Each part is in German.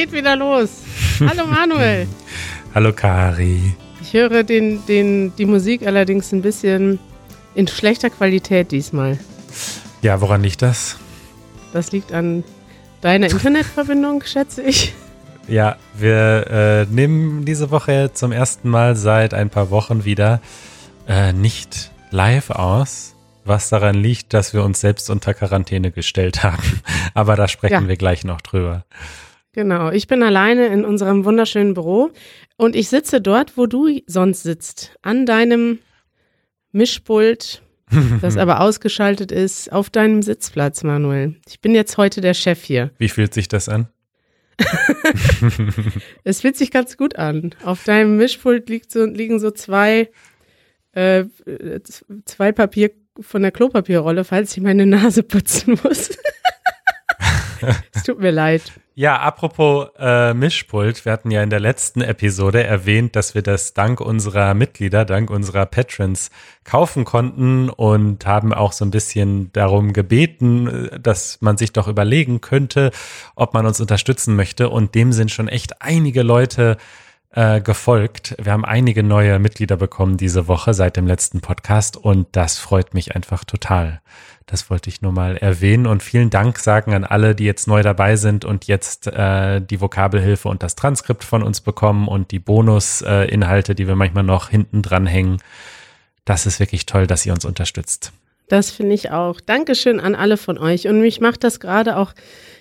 Geht wieder los. Hallo Manuel. Hallo Kari. Ich höre den, den, die Musik allerdings ein bisschen in schlechter Qualität diesmal. Ja, woran liegt das? Das liegt an deiner Internetverbindung, schätze ich. Ja, wir äh, nehmen diese Woche zum ersten Mal seit ein paar Wochen wieder äh, nicht live aus, was daran liegt, dass wir uns selbst unter Quarantäne gestellt haben. Aber da sprechen ja. wir gleich noch drüber. Genau, ich bin alleine in unserem wunderschönen Büro und ich sitze dort, wo du sonst sitzt, an deinem Mischpult, das aber ausgeschaltet ist, auf deinem Sitzplatz, Manuel. Ich bin jetzt heute der Chef hier. Wie fühlt sich das an? es fühlt sich ganz gut an. Auf deinem Mischpult so, liegen so zwei, äh, zwei Papier von der Klopapierrolle, falls ich meine Nase putzen muss. es tut mir leid. Ja, apropos äh, Mischpult, wir hatten ja in der letzten Episode erwähnt, dass wir das dank unserer Mitglieder, dank unserer Patrons kaufen konnten und haben auch so ein bisschen darum gebeten, dass man sich doch überlegen könnte, ob man uns unterstützen möchte. Und dem sind schon echt einige Leute äh, gefolgt. Wir haben einige neue Mitglieder bekommen diese Woche seit dem letzten Podcast und das freut mich einfach total. Das wollte ich nur mal erwähnen und vielen Dank sagen an alle, die jetzt neu dabei sind und jetzt äh, die Vokabelhilfe und das Transkript von uns bekommen und die Bonusinhalte, äh, die wir manchmal noch hinten dran hängen. Das ist wirklich toll, dass ihr uns unterstützt. Das finde ich auch. Dankeschön an alle von euch. Und mich macht das gerade auch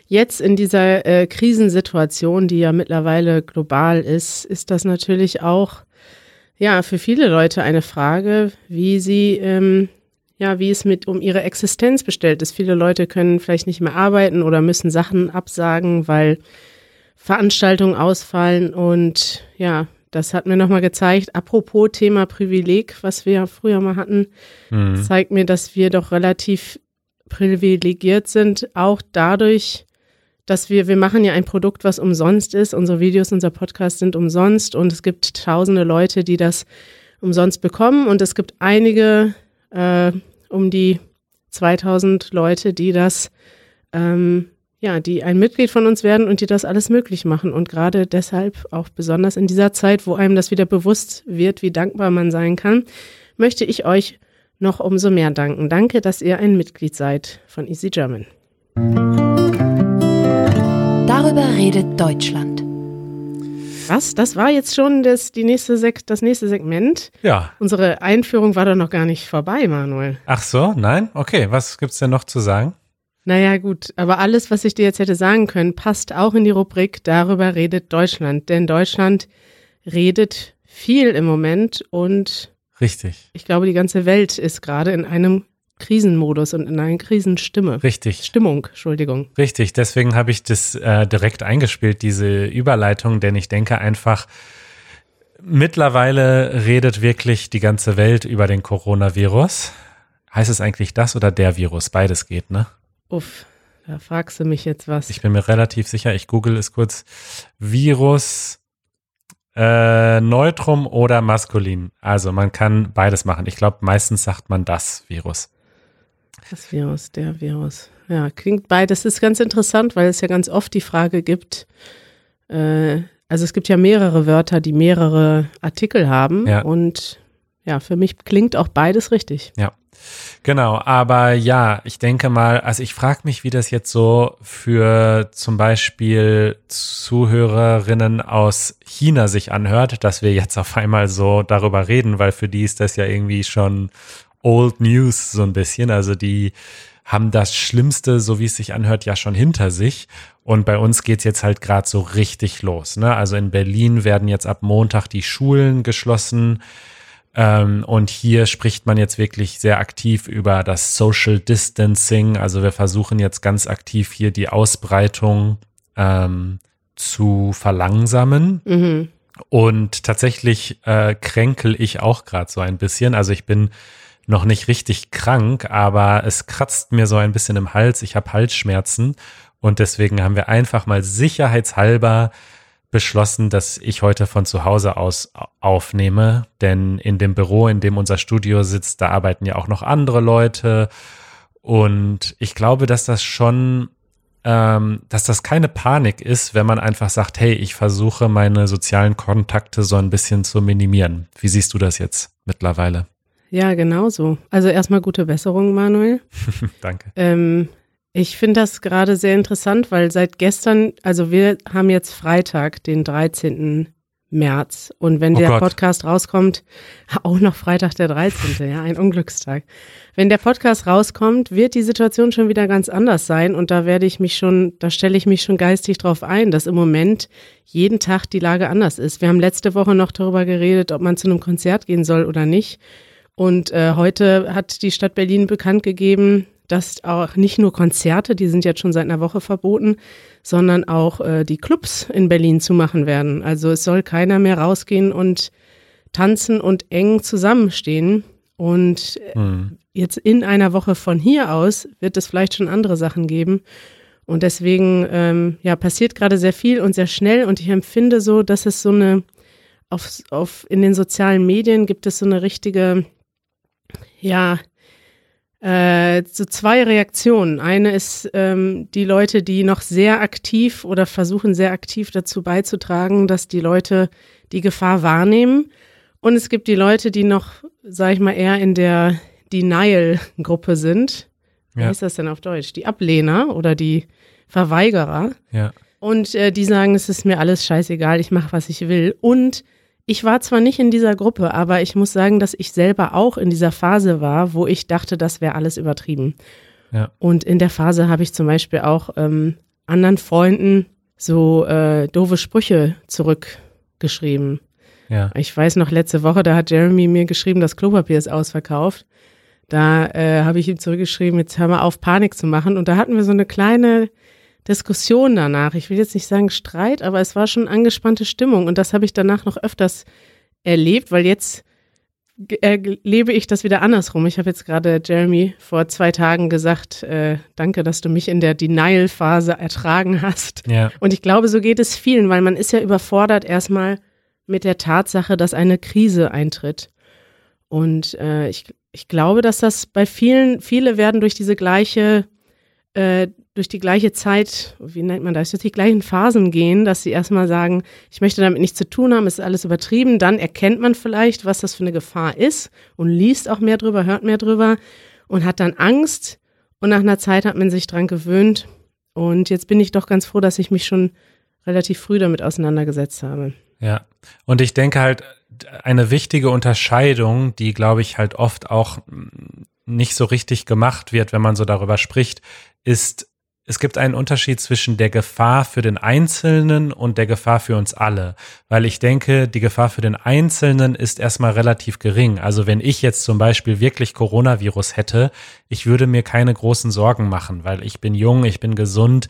jetzt in dieser äh, Krisensituation, die ja mittlerweile global ist, ist das natürlich auch ja für viele Leute eine Frage, wie sie ähm, ja, wie es mit um ihre Existenz bestellt ist. Viele Leute können vielleicht nicht mehr arbeiten oder müssen Sachen absagen, weil Veranstaltungen ausfallen und ja, das hat mir nochmal gezeigt, apropos Thema Privileg, was wir ja früher mal hatten, mhm. zeigt mir, dass wir doch relativ privilegiert sind, auch dadurch, dass wir, wir machen ja ein Produkt, was umsonst ist. Unsere Videos, unser Podcast sind umsonst und es gibt tausende Leute, die das umsonst bekommen und es gibt einige, äh, um die 2000 Leute, die das, ähm, ja, die ein Mitglied von uns werden und die das alles möglich machen. Und gerade deshalb, auch besonders in dieser Zeit, wo einem das wieder bewusst wird, wie dankbar man sein kann, möchte ich euch noch umso mehr danken. Danke, dass ihr ein Mitglied seid von Easy German. Darüber redet Deutschland. Was? Das war jetzt schon das, die nächste Sek das nächste Segment? Ja. Unsere Einführung war doch noch gar nicht vorbei, Manuel. Ach so, nein? Okay, was gibt's denn noch zu sagen? Naja, gut, aber alles, was ich dir jetzt hätte sagen können, passt auch in die Rubrik Darüber redet Deutschland. Denn Deutschland redet viel im Moment und Richtig. Ich glaube, die ganze Welt ist gerade in einem Krisenmodus und in einer Krisenstimme. Richtig. Stimmung, Entschuldigung. Richtig, deswegen habe ich das äh, direkt eingespielt, diese Überleitung, denn ich denke einfach, mittlerweile redet wirklich die ganze Welt über den Coronavirus. Heißt es eigentlich das oder der Virus? Beides geht, ne? Uff, da fragst du mich jetzt was. Ich bin mir relativ sicher, ich google es kurz. Virus äh, Neutrum oder maskulin. Also man kann beides machen. Ich glaube, meistens sagt man das Virus. Das Virus, der Virus. Ja, klingt beides. Das ist ganz interessant, weil es ja ganz oft die Frage gibt, äh, also es gibt ja mehrere Wörter, die mehrere Artikel haben. Ja. Und ja, für mich klingt auch beides richtig. Ja. Genau, aber ja, ich denke mal, also ich frage mich, wie das jetzt so für zum Beispiel Zuhörerinnen aus China sich anhört, dass wir jetzt auf einmal so darüber reden, weil für die ist das ja irgendwie schon Old News so ein bisschen. Also die haben das Schlimmste, so wie es sich anhört, ja schon hinter sich. Und bei uns geht's jetzt halt gerade so richtig los. Ne? Also in Berlin werden jetzt ab Montag die Schulen geschlossen. Ähm, und hier spricht man jetzt wirklich sehr aktiv über das Social Distancing. Also wir versuchen jetzt ganz aktiv hier die Ausbreitung ähm, zu verlangsamen. Mhm. Und tatsächlich äh, kränkel ich auch gerade so ein bisschen. Also ich bin noch nicht richtig krank, aber es kratzt mir so ein bisschen im Hals. Ich habe Halsschmerzen und deswegen haben wir einfach mal sicherheitshalber beschlossen, dass ich heute von zu Hause aus aufnehme, denn in dem Büro, in dem unser Studio sitzt, da arbeiten ja auch noch andere Leute und ich glaube, dass das schon äh, ähm, dass das keine Panik ist, wenn man einfach sagt, hey, ich versuche meine sozialen Kontakte so ein bisschen zu minimieren. Wie siehst du das jetzt mittlerweile? Ja, genau so. Also erstmal gute Besserung, Manuel. Danke. Ähm, ich finde das gerade sehr interessant, weil seit gestern, also wir haben jetzt Freitag, den 13. März. Und wenn Oh der Gott. Podcast rauskommt, auch noch Freitag der 13., ja, ein Unglückstag. Wenn der Podcast rauskommt, wird die Situation schon wieder ganz anders sein. Und da werde ich mich schon, da stelle ich mich schon geistig drauf ein, dass im Moment jeden Tag die Lage anders ist. Wir haben letzte Woche noch darüber geredet, ob man zu einem Konzert gehen soll oder nicht. Und äh, heute hat die Stadt Berlin bekannt gegeben, dass auch nicht nur Konzerte, die sind jetzt schon seit einer Woche verboten, sondern auch äh, die Clubs in Berlin zumachen werden. Also es soll keiner mehr rausgehen und tanzen und eng zusammenstehen. Und äh, Hm. jetzt in einer Woche von hier aus wird es vielleicht schon andere Sachen geben. Und deswegen ähm, ja, passiert gerade sehr viel und sehr schnell. Und ich empfinde so, dass es so eine, auf, auf, in den sozialen Medien gibt es so eine richtige, ja, äh, so zwei Reaktionen. Eine ist ähm, die Leute, die noch sehr aktiv oder versuchen sehr aktiv dazu beizutragen, dass die Leute die Gefahr wahrnehmen. Und es gibt die Leute, die noch, sag ich mal, eher in der Denial-Gruppe sind. Wie Ja. heißt das denn auf Deutsch? Die Ablehner oder die Verweigerer. Ja. Und äh, die sagen, es ist mir alles scheißegal, ich mache, was ich will. Und ich war zwar nicht in dieser Gruppe, aber ich muss sagen, dass ich selber auch in dieser Phase war, wo ich dachte, das wäre alles übertrieben. Ja. Und in der Phase habe ich zum Beispiel auch ähm, anderen Freunden so äh, doofe Sprüche zurückgeschrieben. Ja. Ich weiß noch, letzte Woche, da hat Jeremy mir geschrieben, das Klopapier ist ausverkauft. Da äh, habe ich ihm zurückgeschrieben, jetzt hör mal auf, Panik zu machen. Und da hatten wir so eine kleine Diskussion danach. Ich will jetzt nicht sagen Streit, aber es war schon angespannte Stimmung. Und das habe ich danach noch öfters erlebt, weil jetzt ge- äh, ich das wieder andersrum. Ich habe jetzt gerade Jeremy vor zwei Tagen gesagt, äh, danke, dass du mich in der Denial-Phase ertragen hast. Ja. Und ich glaube, so geht es vielen, weil man ist ja überfordert erstmal mit der Tatsache, dass eine Krise eintritt. Und äh, ich, ich glaube, dass das bei vielen, viele werden durch diese gleiche, äh, durch die gleiche Zeit, wie nennt man das, durch die gleichen Phasen gehen, dass sie erstmal sagen, ich möchte damit nichts zu tun haben, es ist alles übertrieben. Dann erkennt man vielleicht, was das für eine Gefahr ist und liest auch mehr drüber, hört mehr drüber und hat dann Angst. Und nach einer Zeit hat man sich dran gewöhnt. Und jetzt bin ich doch ganz froh, dass ich mich schon relativ früh damit auseinandergesetzt habe. Ja, und ich denke halt, eine wichtige Unterscheidung, die, glaube ich, halt oft auch nicht so richtig gemacht wird, wenn man so darüber spricht, ist, es gibt einen Unterschied zwischen der Gefahr für den Einzelnen und der Gefahr für uns alle. Weil ich denke, die Gefahr für den Einzelnen ist erstmal relativ gering. Also wenn ich jetzt zum Beispiel wirklich Coronavirus hätte, ich würde mir keine großen Sorgen machen, weil ich bin jung, ich bin gesund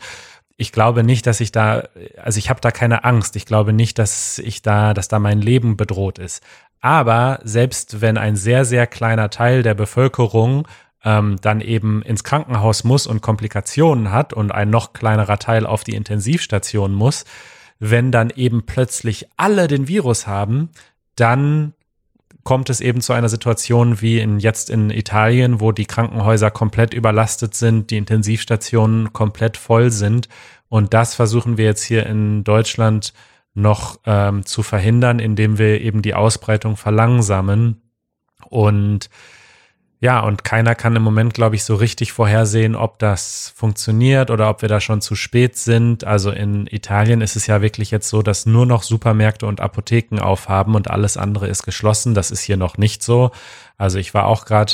ich glaube nicht, dass ich da, also ich habe da keine Angst. Ich glaube nicht, dass ich da, dass da mein Leben bedroht ist. Aber selbst wenn ein sehr, sehr kleiner Teil der Bevölkerung ähm, dann eben ins Krankenhaus muss und Komplikationen hat und ein noch kleinerer Teil auf die Intensivstation muss, wenn dann eben plötzlich alle den Virus haben, dann kommt es eben zu einer Situation wie in, jetzt in Italien, wo die Krankenhäuser komplett überlastet sind, die Intensivstationen komplett voll sind. Und das versuchen wir jetzt hier in Deutschland noch ähm, zu verhindern, indem wir eben die Ausbreitung verlangsamen. Und ja, und keiner kann im Moment, glaube ich, so richtig vorhersehen, ob das funktioniert oder ob wir da schon zu spät sind. Also in Italien ist es ja wirklich jetzt so, dass nur noch Supermärkte und Apotheken aufhaben und alles andere ist geschlossen. Das ist hier noch nicht so. Also ich war auch gerade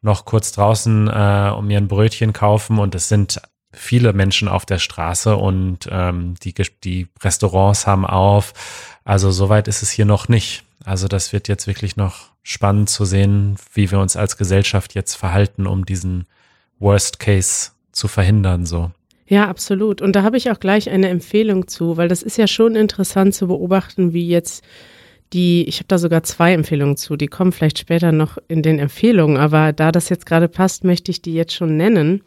noch kurz draußen, äh, um mir ein Brötchen kaufen und es sind viele Menschen auf der Straße und ähm, die, die Restaurants haben auf. Also soweit ist es hier noch nicht. Also das wird jetzt wirklich noch spannend zu sehen, wie wir uns als Gesellschaft jetzt verhalten, um diesen Worst Case zu verhindern, so. Ja, absolut. Und da habe ich auch gleich eine Empfehlung zu, weil das ist ja schon interessant zu beobachten, wie jetzt die, ich habe da sogar zwei Empfehlungen zu, die kommen vielleicht später noch in den Empfehlungen, aber da das jetzt gerade passt, möchte ich die jetzt schon nennen.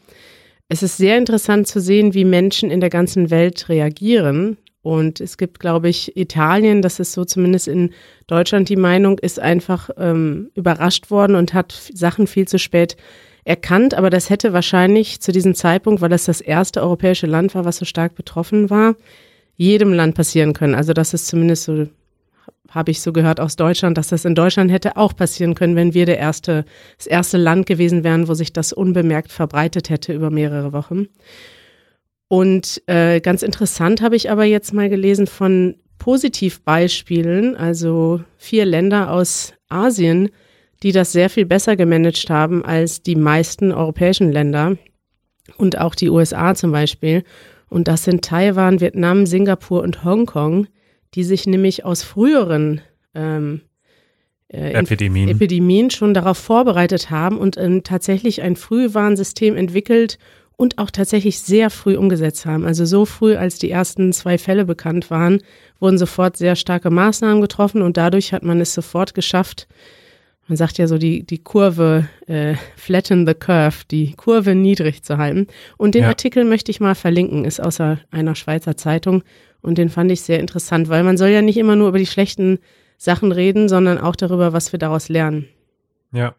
Es ist sehr interessant zu sehen, wie Menschen in der ganzen Welt reagieren. Und es gibt, glaube ich, Italien, das ist so zumindest in Deutschland die Meinung, ist einfach ähm, überrascht worden und hat Sachen viel zu spät erkannt, aber das hätte wahrscheinlich zu diesem Zeitpunkt, weil das das erste europäische Land war, was so stark betroffen war, jedem Land passieren können. Also das ist zumindest so, habe ich so gehört aus Deutschland, dass das in Deutschland hätte auch passieren können, wenn wir der erste, das erste Land gewesen wären, wo sich das unbemerkt verbreitet hätte über mehrere Wochen. Und äh, ganz interessant habe ich aber jetzt mal gelesen von Positivbeispielen, also vier Länder aus Asien, die das sehr viel besser gemanagt haben als die meisten europäischen Länder und auch die USA zum Beispiel. Und das sind Taiwan, Vietnam, Singapur und Hongkong, die sich nämlich aus früheren ähm, äh, Epidemien. Epidemien schon darauf vorbereitet haben und ähm, tatsächlich ein Frühwarnsystem entwickelt und auch tatsächlich sehr früh umgesetzt haben. Also so früh, als die ersten zwei Fälle bekannt waren, wurden sofort sehr starke Maßnahmen getroffen und dadurch hat man es sofort geschafft, man sagt ja so, die, die Kurve, äh, flatten the curve, die Kurve niedrig zu halten. Und den ja. Artikel möchte ich mal verlinken, ist außer einer Schweizer Zeitung und den fand ich sehr interessant, weil man soll ja nicht immer nur über die schlechten Sachen reden, sondern auch darüber, was wir daraus lernen. Ja.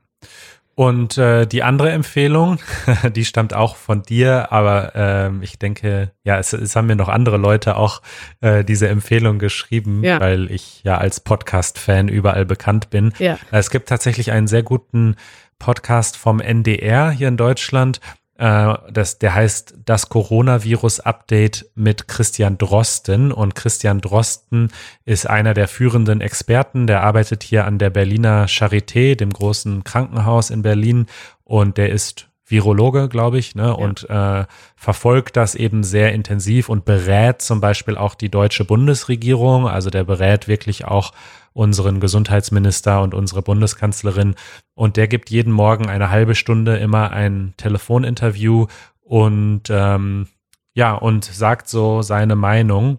Und äh, die andere Empfehlung, die stammt auch von dir, aber äh, ich denke, ja, es, es haben mir noch andere Leute auch äh, diese Empfehlung geschrieben, ja. weil ich ja als Podcast-Fan überall bekannt bin. Ja. Es gibt tatsächlich einen sehr guten Podcast vom NDR hier in Deutschland äh, das, der heißt das Coronavirus-Update mit Christian Drosten. Und Christian Drosten ist einer der führenden Experten. Der arbeitet hier an der Berliner Charité, dem großen Krankenhaus in Berlin. Und der ist Virologe, glaube ich, ne, ja. und äh, verfolgt das eben sehr intensiv und berät zum Beispiel auch die deutsche Bundesregierung. Also der berät wirklich auch unseren Gesundheitsminister und unsere Bundeskanzlerin. Und der gibt jeden Morgen eine halbe Stunde immer ein Telefoninterview und ähm, ja, und sagt so seine Meinung.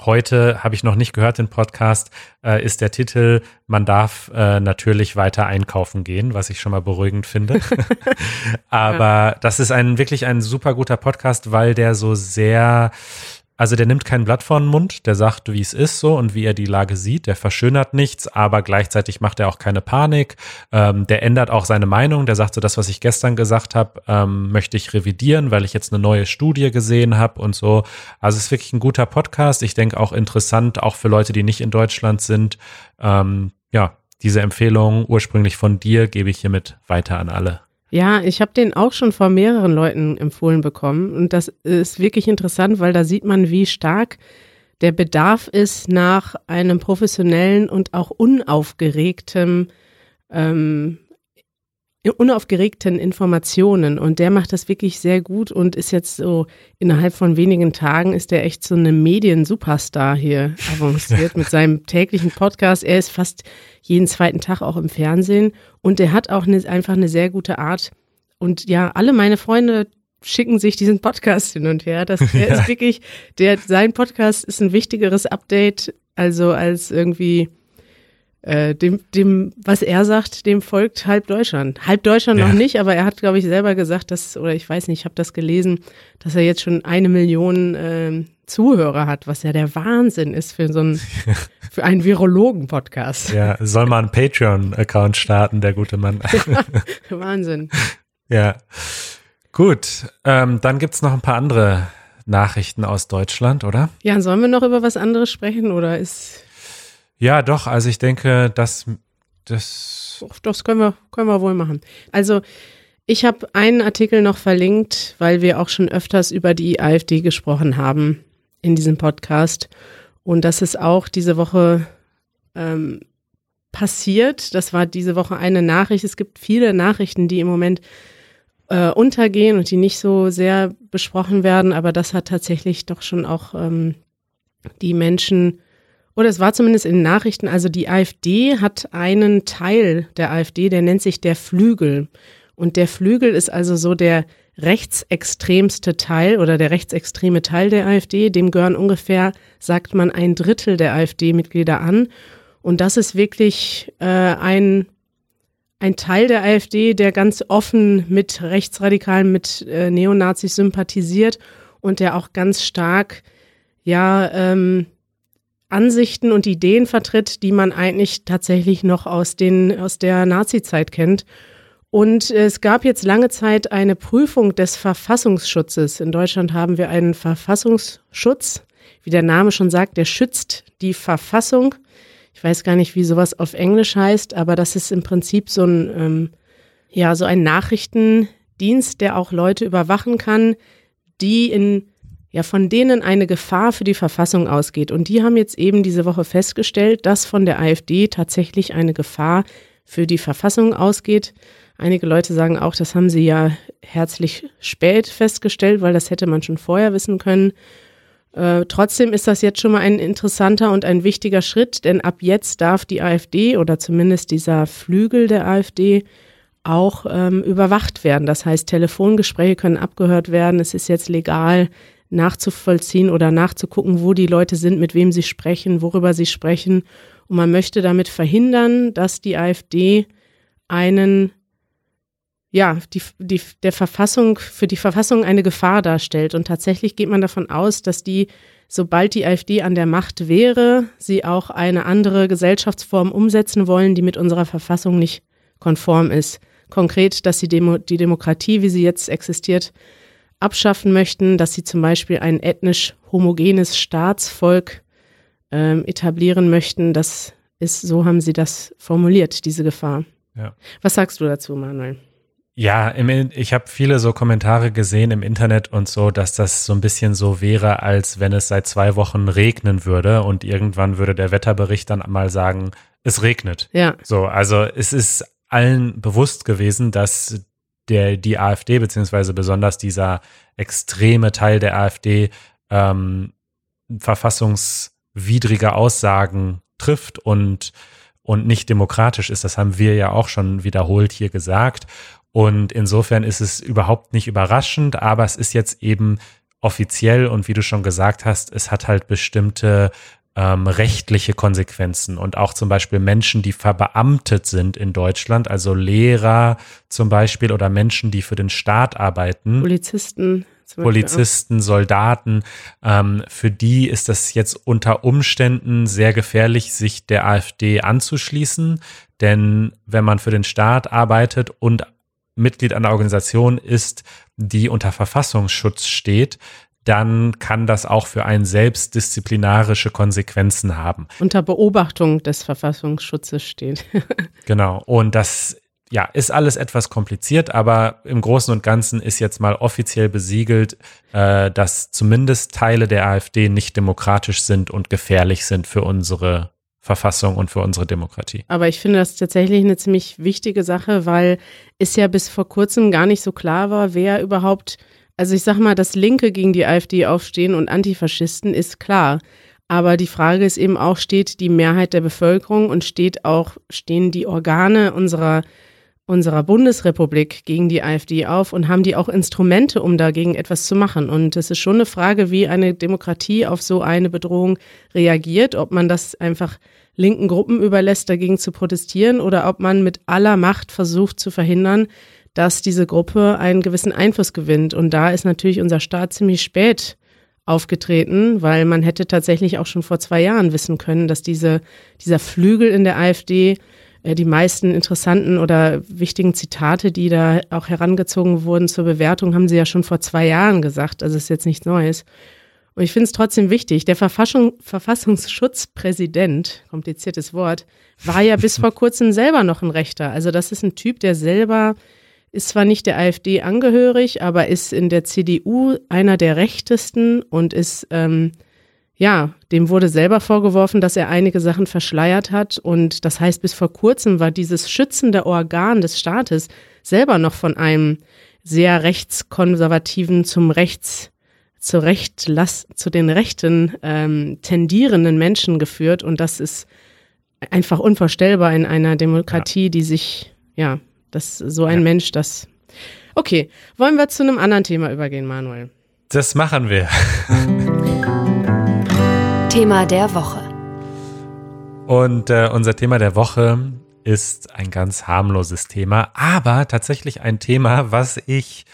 Heute habe ich noch nicht gehört, den Podcast äh, ist der Titel, man darf äh, natürlich weiter einkaufen gehen, was ich schon mal beruhigend finde. Aber ja. das ist ein wirklich ein super guter Podcast, weil der so sehr also der nimmt kein Blatt vor den Mund, der sagt, wie es ist so und wie er die Lage sieht. Der verschönert nichts, aber gleichzeitig macht er auch keine Panik. Ähm, der ändert auch seine Meinung. Der sagt so, das, was ich gestern gesagt habe, ähm, möchte ich revidieren, weil ich jetzt eine neue Studie gesehen habe und so. Also es ist wirklich ein guter Podcast. Ich denke auch interessant, auch für Leute, die nicht in Deutschland sind. Ähm, ja, diese Empfehlung ursprünglich von dir gebe ich hiermit weiter an alle. Ja, ich habe den auch schon vor mehreren Leuten empfohlen bekommen. Und das ist wirklich interessant, weil da sieht man, wie stark der Bedarf ist nach einem professionellen und auch unaufgeregtem ähm, unaufgeregten Informationen und der macht das wirklich sehr gut und ist jetzt so innerhalb von wenigen Tagen ist er echt so eine Medien-Superstar hier avanciert mit seinem täglichen Podcast. Er ist fast jeden zweiten Tag auch im Fernsehen und er hat auch eine, einfach eine sehr gute Art und ja, alle meine Freunde schicken sich diesen Podcast hin und her. Das der ja. ist wirklich, der sein Podcast ist ein wichtigeres Update also als irgendwie äh, dem, dem, was er sagt, dem folgt halb Deutschland. Halb Deutschland ja. noch nicht, aber er hat, glaube ich, selber gesagt, dass, oder ich weiß nicht, ich habe das gelesen, dass er jetzt schon eine Million äh, Zuhörer hat, was ja der Wahnsinn ist für so einen, für einen Virologen-Podcast. Ja, soll mal einen Patreon-Account starten, der gute Mann. Ja, Wahnsinn. Ja. Gut, ähm, dann gibt's noch ein paar andere Nachrichten aus Deutschland, oder? Ja, sollen wir noch über was anderes sprechen oder ist ja, doch. Also ich denke, dass das. Das können wir, können wir wohl machen. Also ich habe einen Artikel noch verlinkt, weil wir auch schon öfters über die AfD gesprochen haben in diesem Podcast. Und das ist auch diese Woche ähm, passiert. Das war diese Woche eine Nachricht. Es gibt viele Nachrichten, die im Moment äh, untergehen und die nicht so sehr besprochen werden. Aber das hat tatsächlich doch schon auch ähm, die Menschen oder es war zumindest in den Nachrichten, also die AfD hat einen Teil der AfD, der nennt sich der Flügel. Und der Flügel ist also so der rechtsextremste Teil oder der rechtsextreme Teil der AfD. Dem gehören ungefähr, sagt man, ein Drittel der AfD-Mitglieder an. Und das ist wirklich äh, ein, ein Teil der AfD, der ganz offen mit Rechtsradikalen, mit äh, Neonazis sympathisiert und der auch ganz stark, ja, ähm, Ansichten und Ideen vertritt, die man eigentlich tatsächlich noch aus, den, aus der Nazi-Zeit kennt. Und es gab jetzt lange Zeit eine Prüfung des Verfassungsschutzes. In Deutschland haben wir einen Verfassungsschutz. Wie der Name schon sagt, der schützt die Verfassung. Ich weiß gar nicht, wie sowas auf Englisch heißt, aber das ist im Prinzip so ein, ähm, ja, so ein Nachrichtendienst, der auch Leute überwachen kann, die in, ja, von denen eine Gefahr für die Verfassung ausgeht. Und die haben jetzt eben diese Woche festgestellt, dass von der AfD tatsächlich eine Gefahr für die Verfassung ausgeht. Einige Leute sagen auch, das haben sie ja herzlich spät festgestellt, weil das hätte man schon vorher wissen können. Äh, trotzdem ist das jetzt schon mal ein interessanter und ein wichtiger Schritt, denn ab jetzt darf die AfD oder zumindest dieser Flügel der AfD auch ähm, überwacht werden. Das heißt, Telefongespräche können abgehört werden. Es ist jetzt legal nachzuvollziehen oder nachzugucken, wo die Leute sind, mit wem sie sprechen, worüber sie sprechen. Und man möchte damit verhindern, dass die AfD einen ja, die, die, der Verfassung, für die Verfassung eine Gefahr darstellt. Und tatsächlich geht man davon aus, dass die, sobald die AfD an der Macht wäre, sie auch eine andere Gesellschaftsform umsetzen wollen, die mit unserer Verfassung nicht konform ist. Konkret, dass sie Demo, die Demokratie, wie sie jetzt existiert, abschaffen möchten, dass sie zum Beispiel ein ethnisch homogenes Staatsvolk ähm, etablieren möchten. Das ist, so haben sie das formuliert, diese Gefahr. Ja. Was sagst du dazu, Manuel? Ja, im, ich habe viele so Kommentare gesehen im Internet und so, dass das so ein bisschen so wäre, als wenn es seit zwei Wochen regnen würde und irgendwann würde der Wetterbericht dann mal sagen, es regnet. Ja. So, also es ist allen bewusst gewesen, dass der die AfD beziehungsweise besonders dieser extreme Teil der AfD ähm, verfassungswidrige Aussagen trifft und und nicht demokratisch ist. Das haben wir ja auch schon wiederholt hier gesagt. Und insofern ist es überhaupt nicht überraschend, aber es ist jetzt eben offiziell und wie du schon gesagt hast, es hat halt bestimmte ähm, rechtliche Konsequenzen und auch zum Beispiel Menschen, die verbeamtet sind in Deutschland, also Lehrer zum Beispiel oder Menschen, die für den Staat arbeiten. Polizisten. Polizisten, Soldaten, ähm, für die ist das jetzt unter Umständen sehr gefährlich, sich der AfD anzuschließen. Denn wenn man für den Staat arbeitet und Mitglied einer Organisation ist, die unter Verfassungsschutz steht, dann kann das auch für einen selbst disziplinarische Konsequenzen haben. Unter Beobachtung des Verfassungsschutzes steht. genau. Und das ja, ist alles etwas kompliziert, aber im Großen und Ganzen ist jetzt mal offiziell besiegelt, äh, dass zumindest Teile der AfD nicht demokratisch sind und gefährlich sind für unsere Verfassung und für unsere Demokratie. Aber ich finde das tatsächlich eine ziemlich wichtige Sache, weil es ja bis vor kurzem gar nicht so klar war, wer überhaupt, also ich sag mal, dass Linke gegen die AfD aufstehen und Antifaschisten ist klar. Aber die Frage ist eben auch, steht die Mehrheit der Bevölkerung und steht auch, stehen die Organe unserer unserer Bundesrepublik gegen die AfD auf und haben die auch Instrumente, um dagegen etwas zu machen. Und es ist schon eine Frage, wie eine Demokratie auf so eine Bedrohung reagiert, ob man das einfach linken Gruppen überlässt, dagegen zu protestieren oder ob man mit aller Macht versucht zu verhindern, dass diese Gruppe einen gewissen Einfluss gewinnt. Und da ist natürlich unser Staat ziemlich spät aufgetreten, weil man hätte tatsächlich auch schon vor zwei Jahren wissen können, dass diese, dieser Flügel in der AfD äh, die meisten interessanten oder wichtigen Zitate, die da auch herangezogen wurden zur Bewertung, haben sie ja schon vor zwei Jahren gesagt. Also ist jetzt nichts Neues. Und ich finde es trotzdem wichtig. Der Verfassung, Verfassungsschutzpräsident, kompliziertes Wort, war ja bis vor kurzem selber noch ein Rechter. Also das ist ein Typ, der selber ist zwar nicht der AfD angehörig, aber ist in der CDU einer der rechtesten und ist ähm, ja, dem wurde selber vorgeworfen, dass er einige Sachen verschleiert hat. Und das heißt, bis vor kurzem war dieses schützende Organ des Staates selber noch von einem sehr rechtskonservativen zum Rechts, zu Recht, zu den Rechten ähm, tendierenden Menschen geführt. Und das ist einfach unvorstellbar in einer Demokratie, ja. die sich, ja, das so ein ja. Mensch, das. Okay, wollen wir zu einem anderen Thema übergehen, Manuel? Das machen wir. Thema der Woche. Und äh, unser Thema der Woche ist ein ganz harmloses Thema, aber tatsächlich ein Thema, was ich,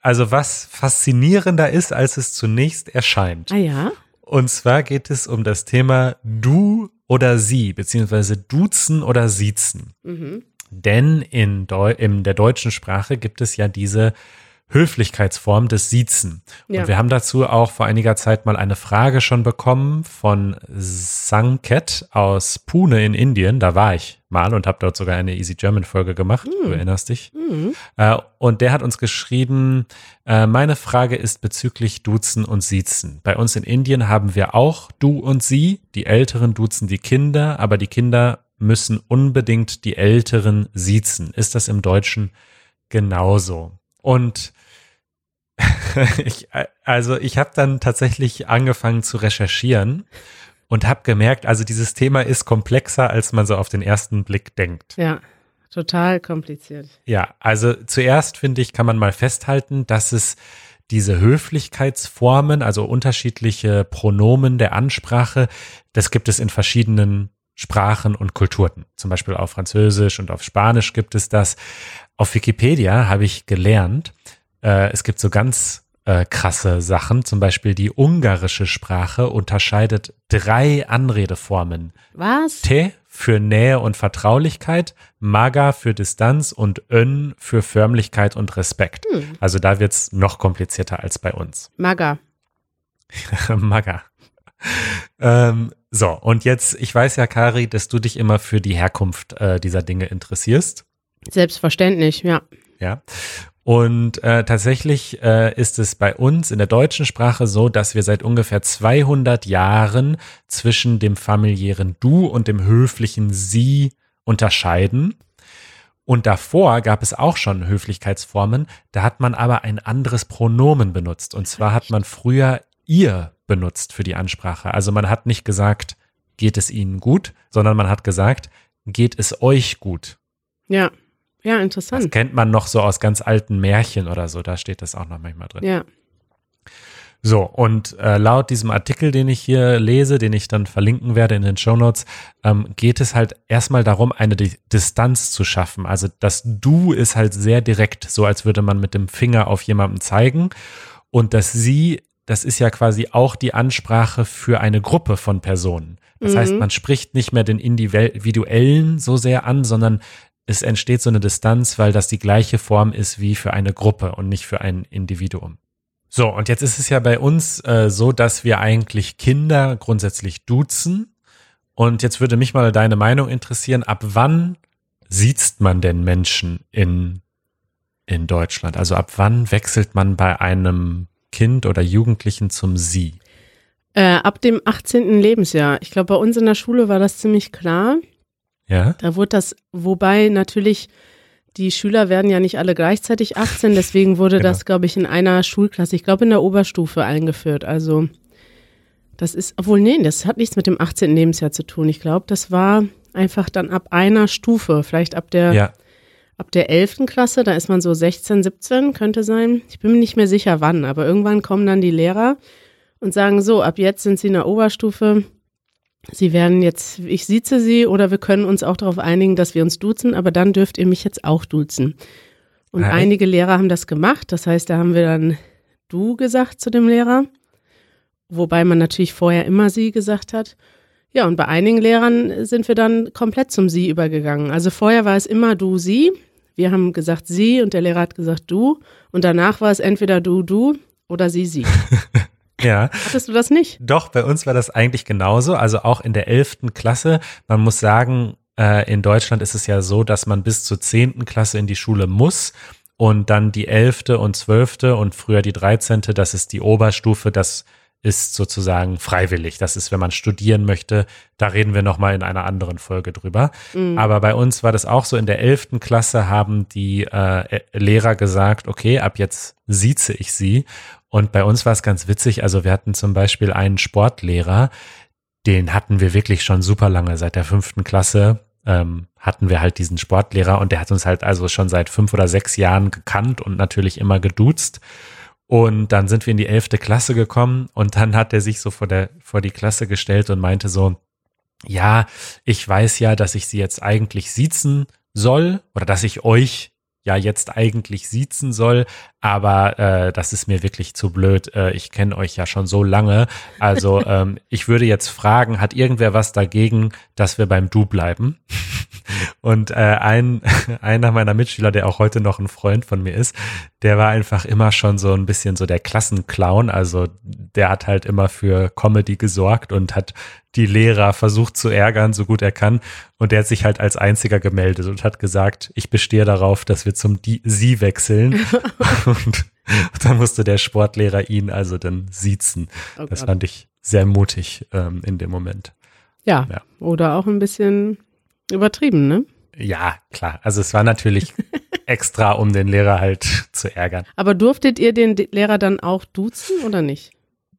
also was faszinierender ist, als es zunächst erscheint. Ah ja. Und zwar geht es um das Thema du oder sie, beziehungsweise duzen oder siezen. Mhm. Denn in, Deu in der deutschen Sprache gibt es ja diese Höflichkeitsform des Siezen. Ja. Und wir haben dazu auch vor einiger Zeit mal eine Frage schon bekommen von Sanket aus Pune in Indien. Da war ich mal und habe dort sogar eine Easy German Folge gemacht. Mhm. Du erinnerst dich? Äh, und der hat uns geschrieben, äh, meine Frage ist bezüglich Duzen und Siezen. Bei uns in Indien haben wir auch Du und Sie. Die Älteren duzen die Kinder, aber die Kinder müssen unbedingt die Älteren siezen. Ist das im Deutschen genauso? Und ich, also ich habe dann tatsächlich angefangen zu recherchieren und habe gemerkt, also dieses Thema ist komplexer, als man so auf den ersten Blick denkt. Ja, total kompliziert. Ja, also zuerst finde ich, kann man mal festhalten, dass es diese Höflichkeitsformen, also unterschiedliche Pronomen der Ansprache, das gibt es in verschiedenen Sprachen und Kulturen. Zum Beispiel auf Französisch und auf Spanisch gibt es das. Auf Wikipedia habe ich gelernt, äh, es gibt so ganz äh, krasse Sachen. Zum Beispiel die ungarische Sprache unterscheidet drei Anredeformen. Was? Te für Nähe und Vertraulichkeit, Maga für Distanz und Ön für Förmlichkeit und Respekt. Hm. Also da wird's noch komplizierter als bei uns. Maga. Maga. ähm, so, und jetzt, ich weiß ja, Kari, dass du dich immer für die Herkunft äh, dieser Dinge interessierst. Selbstverständlich, ja. Ja. Und äh, tatsächlich äh, ist es bei uns in der deutschen Sprache so, dass wir seit ungefähr 200 Jahren zwischen dem familiären Du und dem höflichen Sie unterscheiden. Und davor gab es auch schon Höflichkeitsformen, da hat man aber ein anderes Pronomen benutzt. Und zwar hat man früher ihr benutzt für die Ansprache. Also man hat nicht gesagt, geht es Ihnen gut, sondern man hat gesagt, geht es euch gut. Ja. Ja, interessant. Das kennt man noch so aus ganz alten Märchen oder so, da steht das auch noch manchmal drin. Ja. So, und äh, laut diesem Artikel, den ich hier lese, den ich dann verlinken werde in den Show Notes, ähm, geht es halt erstmal darum, eine Di Distanz zu schaffen. Also das Du ist halt sehr direkt, so als würde man mit dem Finger auf jemanden zeigen. Und das Sie, das ist ja quasi auch die Ansprache für eine Gruppe von Personen. Das mhm. heißt, man spricht nicht mehr den Individuellen so sehr an, sondern es entsteht so eine Distanz, weil das die gleiche Form ist wie für eine Gruppe und nicht für ein Individuum. So, und jetzt ist es ja bei uns äh, so, dass wir eigentlich Kinder grundsätzlich duzen. Und jetzt würde mich mal deine Meinung interessieren, ab wann sieht man denn Menschen in, in Deutschland? Also ab wann wechselt man bei einem Kind oder Jugendlichen zum Sie? Äh, ab dem 18. Lebensjahr. Ich glaube, bei uns in der Schule war das ziemlich klar. Ja. Da wurde das, wobei natürlich die Schüler werden ja nicht alle gleichzeitig 18, deswegen wurde genau. das, glaube ich, in einer Schulklasse, ich glaube in der Oberstufe eingeführt. Also das ist, obwohl, nee, das hat nichts mit dem 18. Lebensjahr zu tun. Ich glaube, das war einfach dann ab einer Stufe, vielleicht ab der, ja. Ab der 11. Klasse, da ist man so 16, 17, könnte sein. Ich bin mir nicht mehr sicher wann, aber irgendwann kommen dann die Lehrer und sagen so, ab jetzt sind sie in der Oberstufe, Sie werden jetzt, ich sieze Sie oder wir können uns auch darauf einigen, dass wir uns duzen, aber dann dürft ihr mich jetzt auch duzen. Und Hi. einige Lehrer haben das gemacht. Das heißt, da haben wir dann du gesagt zu dem Lehrer, wobei man natürlich vorher immer sie gesagt hat. Ja, und bei einigen Lehrern sind wir dann komplett zum Sie übergegangen. Also vorher war es immer du, sie. Wir haben gesagt sie und der Lehrer hat gesagt du. Und danach war es entweder du, du oder sie, sie. Ja. Hattest du das nicht? Doch, bei uns war das eigentlich genauso. Also auch in der elften Klasse. Man muss sagen, äh, in Deutschland ist es ja so, dass man bis zur zehnten Klasse in die Schule muss und dann die elfte und zwölfte und früher die dreizehnte, das ist die Oberstufe, das ist sozusagen freiwillig. Das ist, wenn man studieren möchte. Da reden wir nochmal in einer anderen Folge drüber. Mhm. Aber bei uns war das auch so. In der elften Klasse haben die äh, Lehrer gesagt, okay, ab jetzt sieze ich sie. Und bei uns war es ganz witzig. Also wir hatten zum Beispiel einen Sportlehrer, den hatten wir wirklich schon super lange. Seit der fünften Klasse ähm, hatten wir halt diesen Sportlehrer und der hat uns halt also schon seit fünf oder sechs Jahren gekannt und natürlich immer geduzt. Und dann sind wir in die elfte Klasse gekommen und dann hat er sich so vor der, vor die Klasse gestellt und meinte so, ja, ich weiß ja, dass ich sie jetzt eigentlich siezen soll oder dass ich euch ja jetzt eigentlich siezen soll, aber äh, das ist mir wirklich zu blöd. Äh, ich kenne euch ja schon so lange. Also ähm, ich würde jetzt fragen, hat irgendwer was dagegen, dass wir beim Du bleiben? Und äh, ein, einer meiner Mitschüler, der auch heute noch ein Freund von mir ist, der war einfach immer schon so ein bisschen so der Klassenclown. Also der hat halt immer für Comedy gesorgt und hat die Lehrer versucht zu ärgern, so gut er kann. Und der hat sich halt als einziger gemeldet und hat gesagt, ich bestehe darauf, dass wir zum Die Sie wechseln. und dann musste der Sportlehrer ihn also dann siezen. Oh das fand ich sehr mutig ähm, in dem Moment. Ja, ja, oder auch ein bisschen übertrieben, ne? Ja, klar. Also es war natürlich extra, um den Lehrer halt zu ärgern. Aber durftet ihr den Lehrer dann auch duzen oder nicht?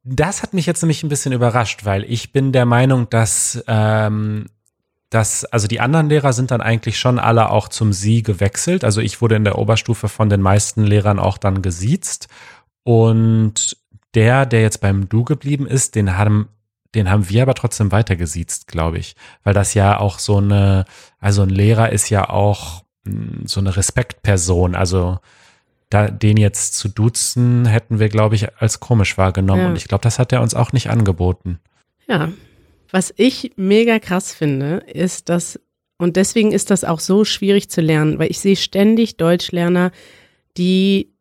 Das hat mich jetzt nämlich ein bisschen überrascht, weil ich bin der Meinung, dass, ähm, dass, also die anderen Lehrer sind dann eigentlich schon alle auch zum Sie gewechselt. Also ich wurde in der Oberstufe von den meisten Lehrern auch dann gesiezt. Und der, der jetzt beim Du geblieben ist, den haben, den haben wir aber trotzdem weiter gesiezt, glaube ich. Weil das ja auch so eine, also ein Lehrer ist ja auch hm, so eine Respektperson. Also da, den jetzt zu duzen, hätten wir, glaube ich, als komisch wahrgenommen. Ja. Und ich glaube, das hat er uns auch nicht angeboten. Ja. Was ich mega krass finde, ist, dass, und deswegen ist das auch so schwierig zu lernen, weil ich sehe ständig Deutschlerner, die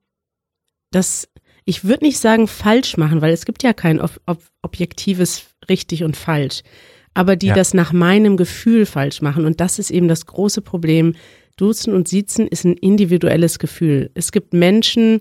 das, ich würde nicht sagen falsch machen, weil es gibt ja kein ob, ob, objektives richtig und falsch, aber die ja. das nach meinem Gefühl falsch machen. Und das ist eben das große Problem, Duzen und Siezen ist ein individuelles Gefühl. Es gibt Menschen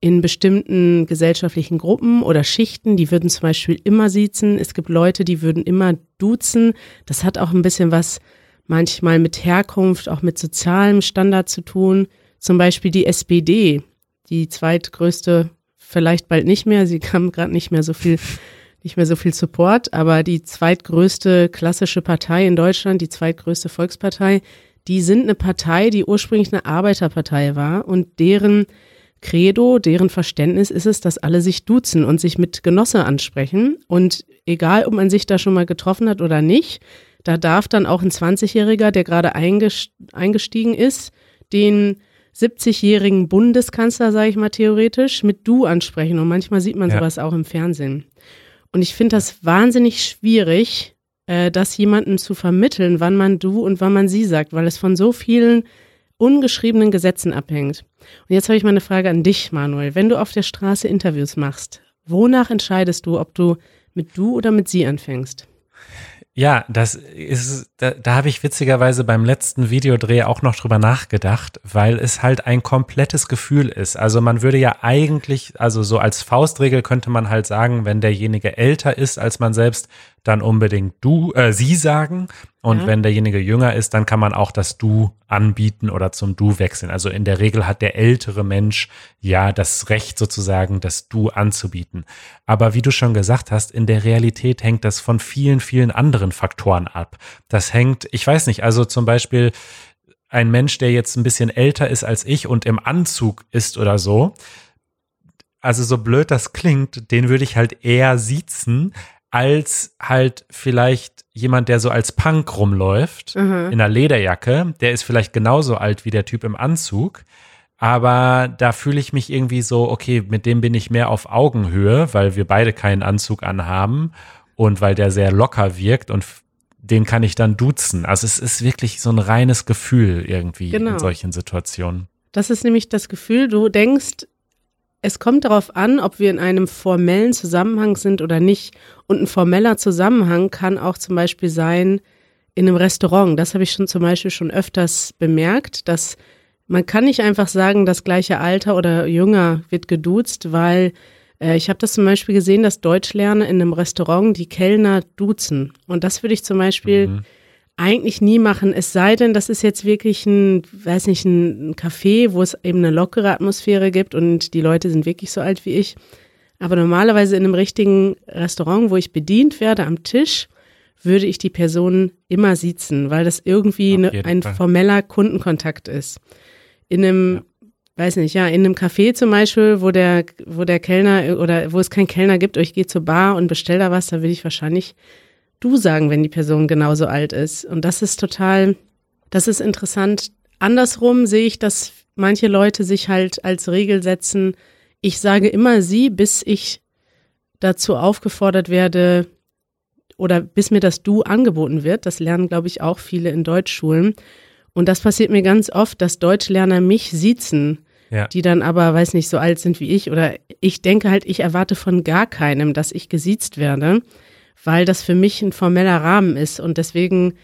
in bestimmten gesellschaftlichen Gruppen oder Schichten, die würden zum Beispiel immer siezen. Es gibt Leute, die würden immer duzen. Das hat auch ein bisschen was manchmal mit Herkunft, auch mit sozialem Standard zu tun. Zum Beispiel die SPD, die zweitgrößte, vielleicht bald nicht mehr. Sie haben gerade nicht mehr so viel nicht mehr so viel Support, aber die zweitgrößte klassische Partei in Deutschland, die zweitgrößte Volkspartei, die sind eine Partei, die ursprünglich eine Arbeiterpartei war und deren Credo, deren Verständnis ist es, dass alle sich duzen und sich mit Genosse ansprechen. Und egal, ob man sich da schon mal getroffen hat oder nicht, da darf dann auch ein 20-Jähriger, der gerade eingestiegen ist, den 70-jährigen Bundeskanzler, sage ich mal theoretisch, mit Du ansprechen. Und manchmal sieht man ja. sowas auch im Fernsehen. Und ich finde das wahnsinnig schwierig, äh, das jemandem zu vermitteln, wann man du und wann man sie sagt, weil es von so vielen ungeschriebenen Gesetzen abhängt. Und jetzt habe ich mal eine Frage an dich, Manuel. Wenn du auf der Straße Interviews machst, wonach entscheidest du, ob du mit du oder mit sie anfängst? Ja, das ist, da, da habe ich witzigerweise beim letzten Videodreh auch noch drüber nachgedacht, weil es halt ein komplettes Gefühl ist. Also man würde ja eigentlich, also so als Faustregel könnte man halt sagen, wenn derjenige älter ist als man selbst, dann unbedingt du, äh, sie sagen. Und ja. wenn derjenige jünger ist, dann kann man auch das Du anbieten oder zum Du wechseln. Also in der Regel hat der ältere Mensch ja das Recht sozusagen, das Du anzubieten. Aber wie du schon gesagt hast, in der Realität hängt das von vielen, vielen anderen Faktoren ab. Das hängt, ich weiß nicht, also zum Beispiel ein Mensch, der jetzt ein bisschen älter ist als ich und im Anzug ist oder so, also so blöd das klingt, den würde ich halt eher siezen, als halt vielleicht jemand, der so als Punk rumläuft, mhm. in einer Lederjacke, der ist vielleicht genauso alt wie der Typ im Anzug. Aber da fühle ich mich irgendwie so, okay, mit dem bin ich mehr auf Augenhöhe, weil wir beide keinen Anzug anhaben und weil der sehr locker wirkt und den kann ich dann duzen. Also es ist wirklich so ein reines Gefühl irgendwie genau. in solchen Situationen. Das ist nämlich das Gefühl, du denkst, es kommt darauf an, ob wir in einem formellen Zusammenhang sind oder nicht. Und ein formeller Zusammenhang kann auch zum Beispiel sein in einem Restaurant. Das habe ich schon zum Beispiel schon öfters bemerkt, dass man kann nicht einfach sagen, das gleiche Alter oder jünger wird geduzt, weil äh, ich habe das zum Beispiel gesehen, dass Deutschlerner in einem Restaurant die Kellner duzen. Und das würde ich zum Beispiel mhm eigentlich nie machen, es sei denn, das ist jetzt wirklich ein, weiß nicht, ein Café, wo es eben eine lockere Atmosphäre gibt und die Leute sind wirklich so alt wie ich. Aber normalerweise in einem richtigen Restaurant, wo ich bedient werde am Tisch, würde ich die Person immer siezen, weil das irgendwie eine, ein Fall. formeller Kundenkontakt ist. In einem, ja. weiß nicht, ja, in einem Café zum Beispiel, wo der, wo der Kellner oder wo es keinen Kellner gibt, ich gehe zur Bar und bestell da was, da würde ich wahrscheinlich du sagen, wenn die Person genauso alt ist. Und das ist total, das ist interessant. Andersrum sehe ich das manche Leute sich halt als Regel setzen, ich sage immer sie, bis ich dazu aufgefordert werde oder bis mir das Du angeboten wird. Das lernen, glaube ich, auch viele in Deutschschulen. Und das passiert mir ganz oft, dass Deutschlerner mich siezen, ja. die dann aber, weiß nicht, so alt sind wie ich. Oder ich denke halt, ich erwarte von gar keinem, dass ich gesiezt werde, weil das für mich ein formeller Rahmen ist. Und deswegen,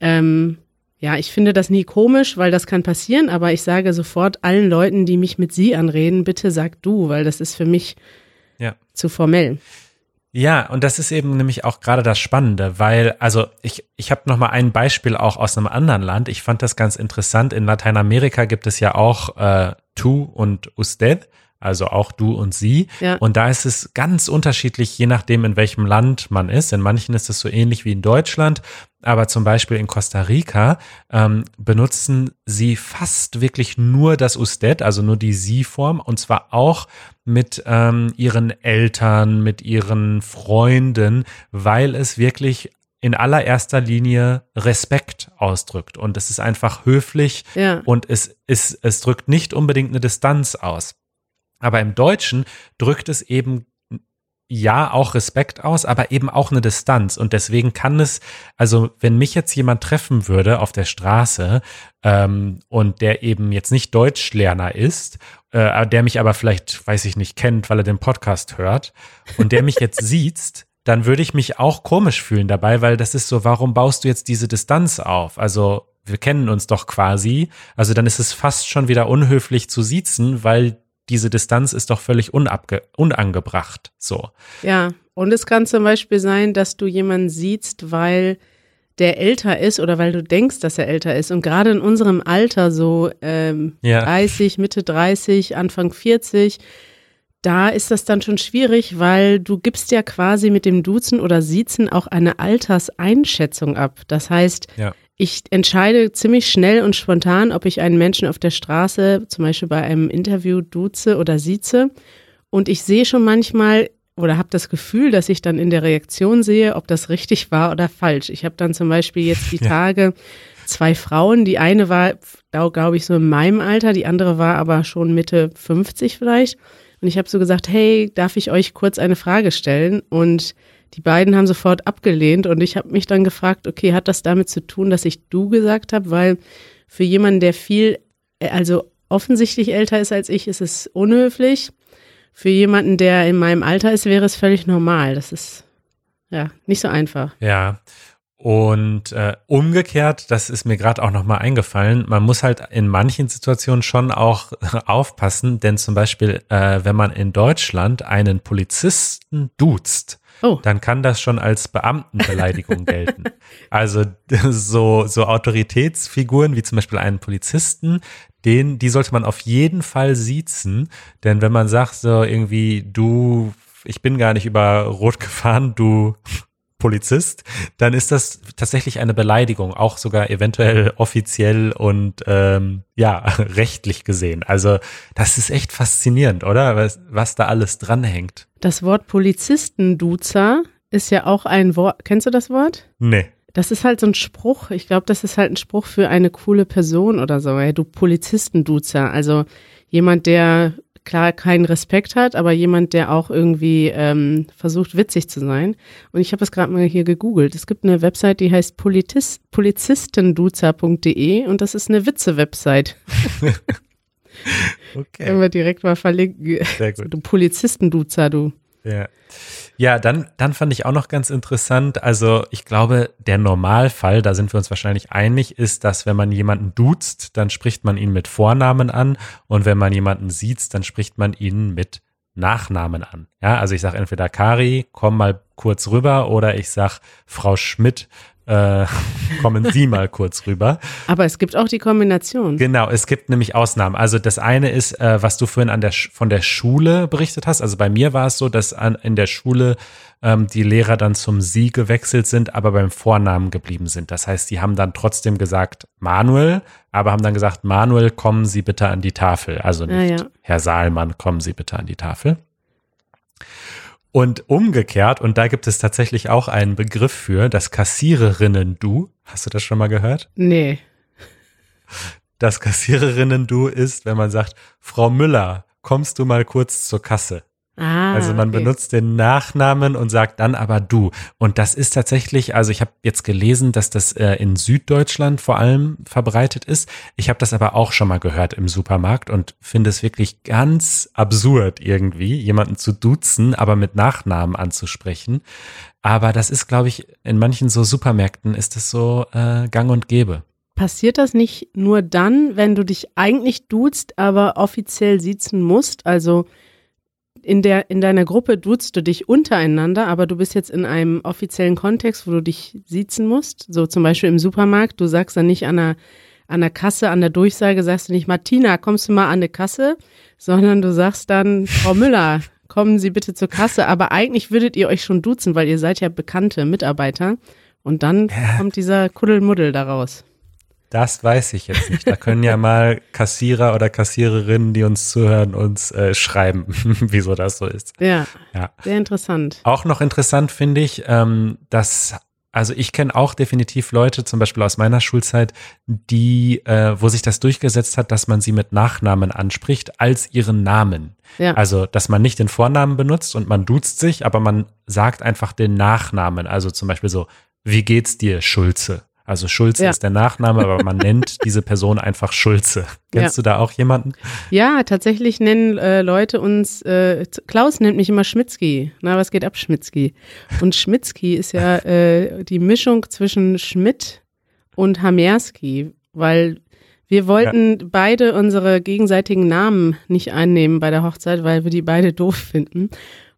ähm, ja, ich finde das nie komisch, weil das kann passieren, aber ich sage sofort allen Leuten, die mich mit Sie anreden, bitte sag du, weil das ist für mich ja. zu formell. Ja, und das ist eben nämlich auch gerade das Spannende, weil, also ich, ich habe noch mal ein Beispiel auch aus einem anderen Land. Ich fand das ganz interessant. In Lateinamerika gibt es ja auch äh, tu und usted, also auch du und sie. Ja. Und da ist es ganz unterschiedlich, je nachdem, in welchem Land man ist. In manchen ist es so ähnlich wie in Deutschland, aber zum Beispiel in Costa Rica ähm, benutzen sie fast wirklich nur das usted, also nur die sie-Form, und zwar auch mit ähm, ihren Eltern, mit ihren Freunden, weil es wirklich in allererster Linie Respekt ausdrückt. Und es ist einfach höflich ja. und es, es, es drückt nicht unbedingt eine Distanz aus. Aber im Deutschen drückt es eben ja auch Respekt aus, aber eben auch eine Distanz. Und deswegen kann es, also wenn mich jetzt jemand treffen würde auf der Straße ähm, und der eben jetzt nicht Deutschlerner ist äh, der mich aber vielleicht, weiß ich nicht, kennt, weil er den Podcast hört und der mich jetzt sieht, dann würde ich mich auch komisch fühlen dabei, weil das ist so, warum baust du jetzt diese Distanz auf? Also wir kennen uns doch quasi. Also dann ist es fast schon wieder unhöflich zu siezen, weil diese Distanz ist doch völlig unabge unangebracht. So. Ja, und es kann zum Beispiel sein, dass du jemanden siehst, weil der älter ist oder weil du denkst, dass er älter ist. Und gerade in unserem Alter, so ähm, ja. 30, Mitte 30, Anfang 40, da ist das dann schon schwierig, weil du gibst ja quasi mit dem Duzen oder Siezen auch eine Alterseinschätzung ab. Das heißt, ja. Ich entscheide ziemlich schnell und spontan, ob ich einen Menschen auf der Straße, zum Beispiel bei einem Interview, duze oder sieze. Und ich sehe schon manchmal, oder habe das Gefühl, dass ich dann in der Reaktion sehe, ob das richtig war oder falsch. Ich habe dann zum Beispiel jetzt die Tage zwei Frauen. Die eine war, glaube ich, so in meinem Alter, die andere war aber schon Mitte 50 vielleicht. Und ich habe so gesagt, hey, darf ich euch kurz eine Frage stellen? Und die beiden haben sofort abgelehnt und ich habe mich dann gefragt, okay, hat das damit zu tun, dass ich du gesagt habe? Weil für jemanden, der viel, also offensichtlich älter ist als ich, ist es unhöflich für jemanden, der in meinem Alter ist, wäre es völlig normal. Das ist ja nicht so einfach. Ja. Und äh, umgekehrt, das ist mir gerade auch nochmal eingefallen, man muss halt in manchen Situationen schon auch aufpassen, denn zum Beispiel, äh, wenn man in Deutschland einen Polizisten duzt, oh. dann kann das schon als Beamtenbeleidigung gelten. Also so, so Autoritätsfiguren wie zum Beispiel einen Polizisten, den, die sollte man auf jeden Fall siezen, denn wenn man sagt so irgendwie, du, ich bin gar nicht über Rot gefahren, du Polizist, dann ist das tatsächlich eine Beleidigung, auch sogar eventuell offiziell und ähm, ja, rechtlich gesehen. Also das ist echt faszinierend, oder? Was, was da alles dranhängt. Das Wort Polizistenduzer ist ja auch ein Wort. Kennst du das Wort? Nee. Das ist halt so ein Spruch. Ich glaube, das ist halt ein Spruch für eine coole Person oder so. Ey, du Polizistenduzer. Also jemand, der klar keinen Respekt hat, aber jemand, der auch irgendwie ähm, versucht, witzig zu sein. Und ich habe es gerade mal hier gegoogelt. Es gibt eine Website, die heißt Politis, polizistenduzer.de und das ist eine Witze-Website. okay. Können wir direkt mal verlinken. Sehr gut. Du Polizistenduzer, du. Ja. Ja, dann, dann fand ich auch noch ganz interessant, also ich glaube, der Normalfall, da sind wir uns wahrscheinlich einig, ist, dass wenn man jemanden duzt, dann spricht man ihn mit Vornamen an und wenn man jemanden sieht, dann spricht man ihn mit Nachnamen an. Ja, also ich sage entweder Kari, komm mal kurz rüber oder ich sag Frau Schmidt, äh, kommen Sie mal kurz rüber. Aber es gibt auch die Kombination. Genau, es gibt nämlich Ausnahmen. Also das eine ist, äh, was du vorhin an der, von der Schule berichtet hast. Also bei mir war es so, dass an, in der Schule ähm, die Lehrer dann zum Sie gewechselt sind, aber beim Vornamen geblieben sind. Das heißt, die haben dann trotzdem gesagt Manuel, aber haben dann gesagt, Manuel, kommen Sie bitte an die Tafel. Also nicht ja, ja. Herr Saalmann, kommen Sie bitte an die Tafel. Und umgekehrt, und da gibt es tatsächlich auch einen Begriff für, das Kassiererinnen-Du. Hast du das schon mal gehört? Nee. das Kassiererinnen-Du ist, wenn man sagt, Frau Müller, kommst du mal kurz zur Kasse? Ah, Also man okay. benutzt den Nachnamen und sagt dann aber du. Und das ist tatsächlich, also ich habe jetzt gelesen, dass das äh, in Süddeutschland vor allem verbreitet ist. Ich habe das aber auch schon mal gehört im Supermarkt und finde es wirklich ganz absurd irgendwie, jemanden zu duzen, aber mit Nachnamen anzusprechen. Aber das ist, glaube ich, in manchen so Supermärkten ist das so äh, gang und gäbe. Passiert das nicht nur dann, wenn du dich eigentlich duzt, aber offiziell siezen musst? Also in, der, in deiner Gruppe duzt du dich untereinander, aber du bist jetzt in einem offiziellen Kontext, wo du dich siezen musst. So zum Beispiel im Supermarkt, du sagst dann nicht an der, an der Kasse, an der Durchsage, sagst du nicht, Martina, kommst du mal an die Kasse, sondern du sagst dann, Frau Müller, kommen Sie bitte zur Kasse. Aber eigentlich würdet ihr euch schon duzen, weil ihr seid ja bekannte Mitarbeiter. Und dann kommt dieser Kuddelmuddel daraus. Das weiß ich jetzt nicht. Da können ja mal Kassierer oder Kassiererinnen, die uns zuhören, uns äh, schreiben, wieso das so ist. Ja, Ja. sehr interessant. Auch noch interessant finde ich, ähm, dass, also ich kenne auch definitiv Leute, zum Beispiel aus meiner Schulzeit, die, äh, wo sich das durchgesetzt hat, dass man sie mit Nachnamen anspricht als ihren Namen. Ja. Also, dass man nicht den Vornamen benutzt und man duzt sich, aber man sagt einfach den Nachnamen. Also zum Beispiel so, wie geht's dir, Schulze? Also Schulze Ja. ist der Nachname, aber man nennt diese Person einfach Schulze. Kennst Ja. du da auch jemanden? Ja, tatsächlich nennen äh, Leute uns, äh, Klaus nennt mich immer Schmitzki. Na, was geht ab, Schmitzki? Und Schmitzki ist ja äh, die Mischung zwischen Schmidt und Hamerski, weil wir wollten beide unsere gegenseitigen Namen nicht einnehmen bei der Hochzeit, weil wir die beide doof finden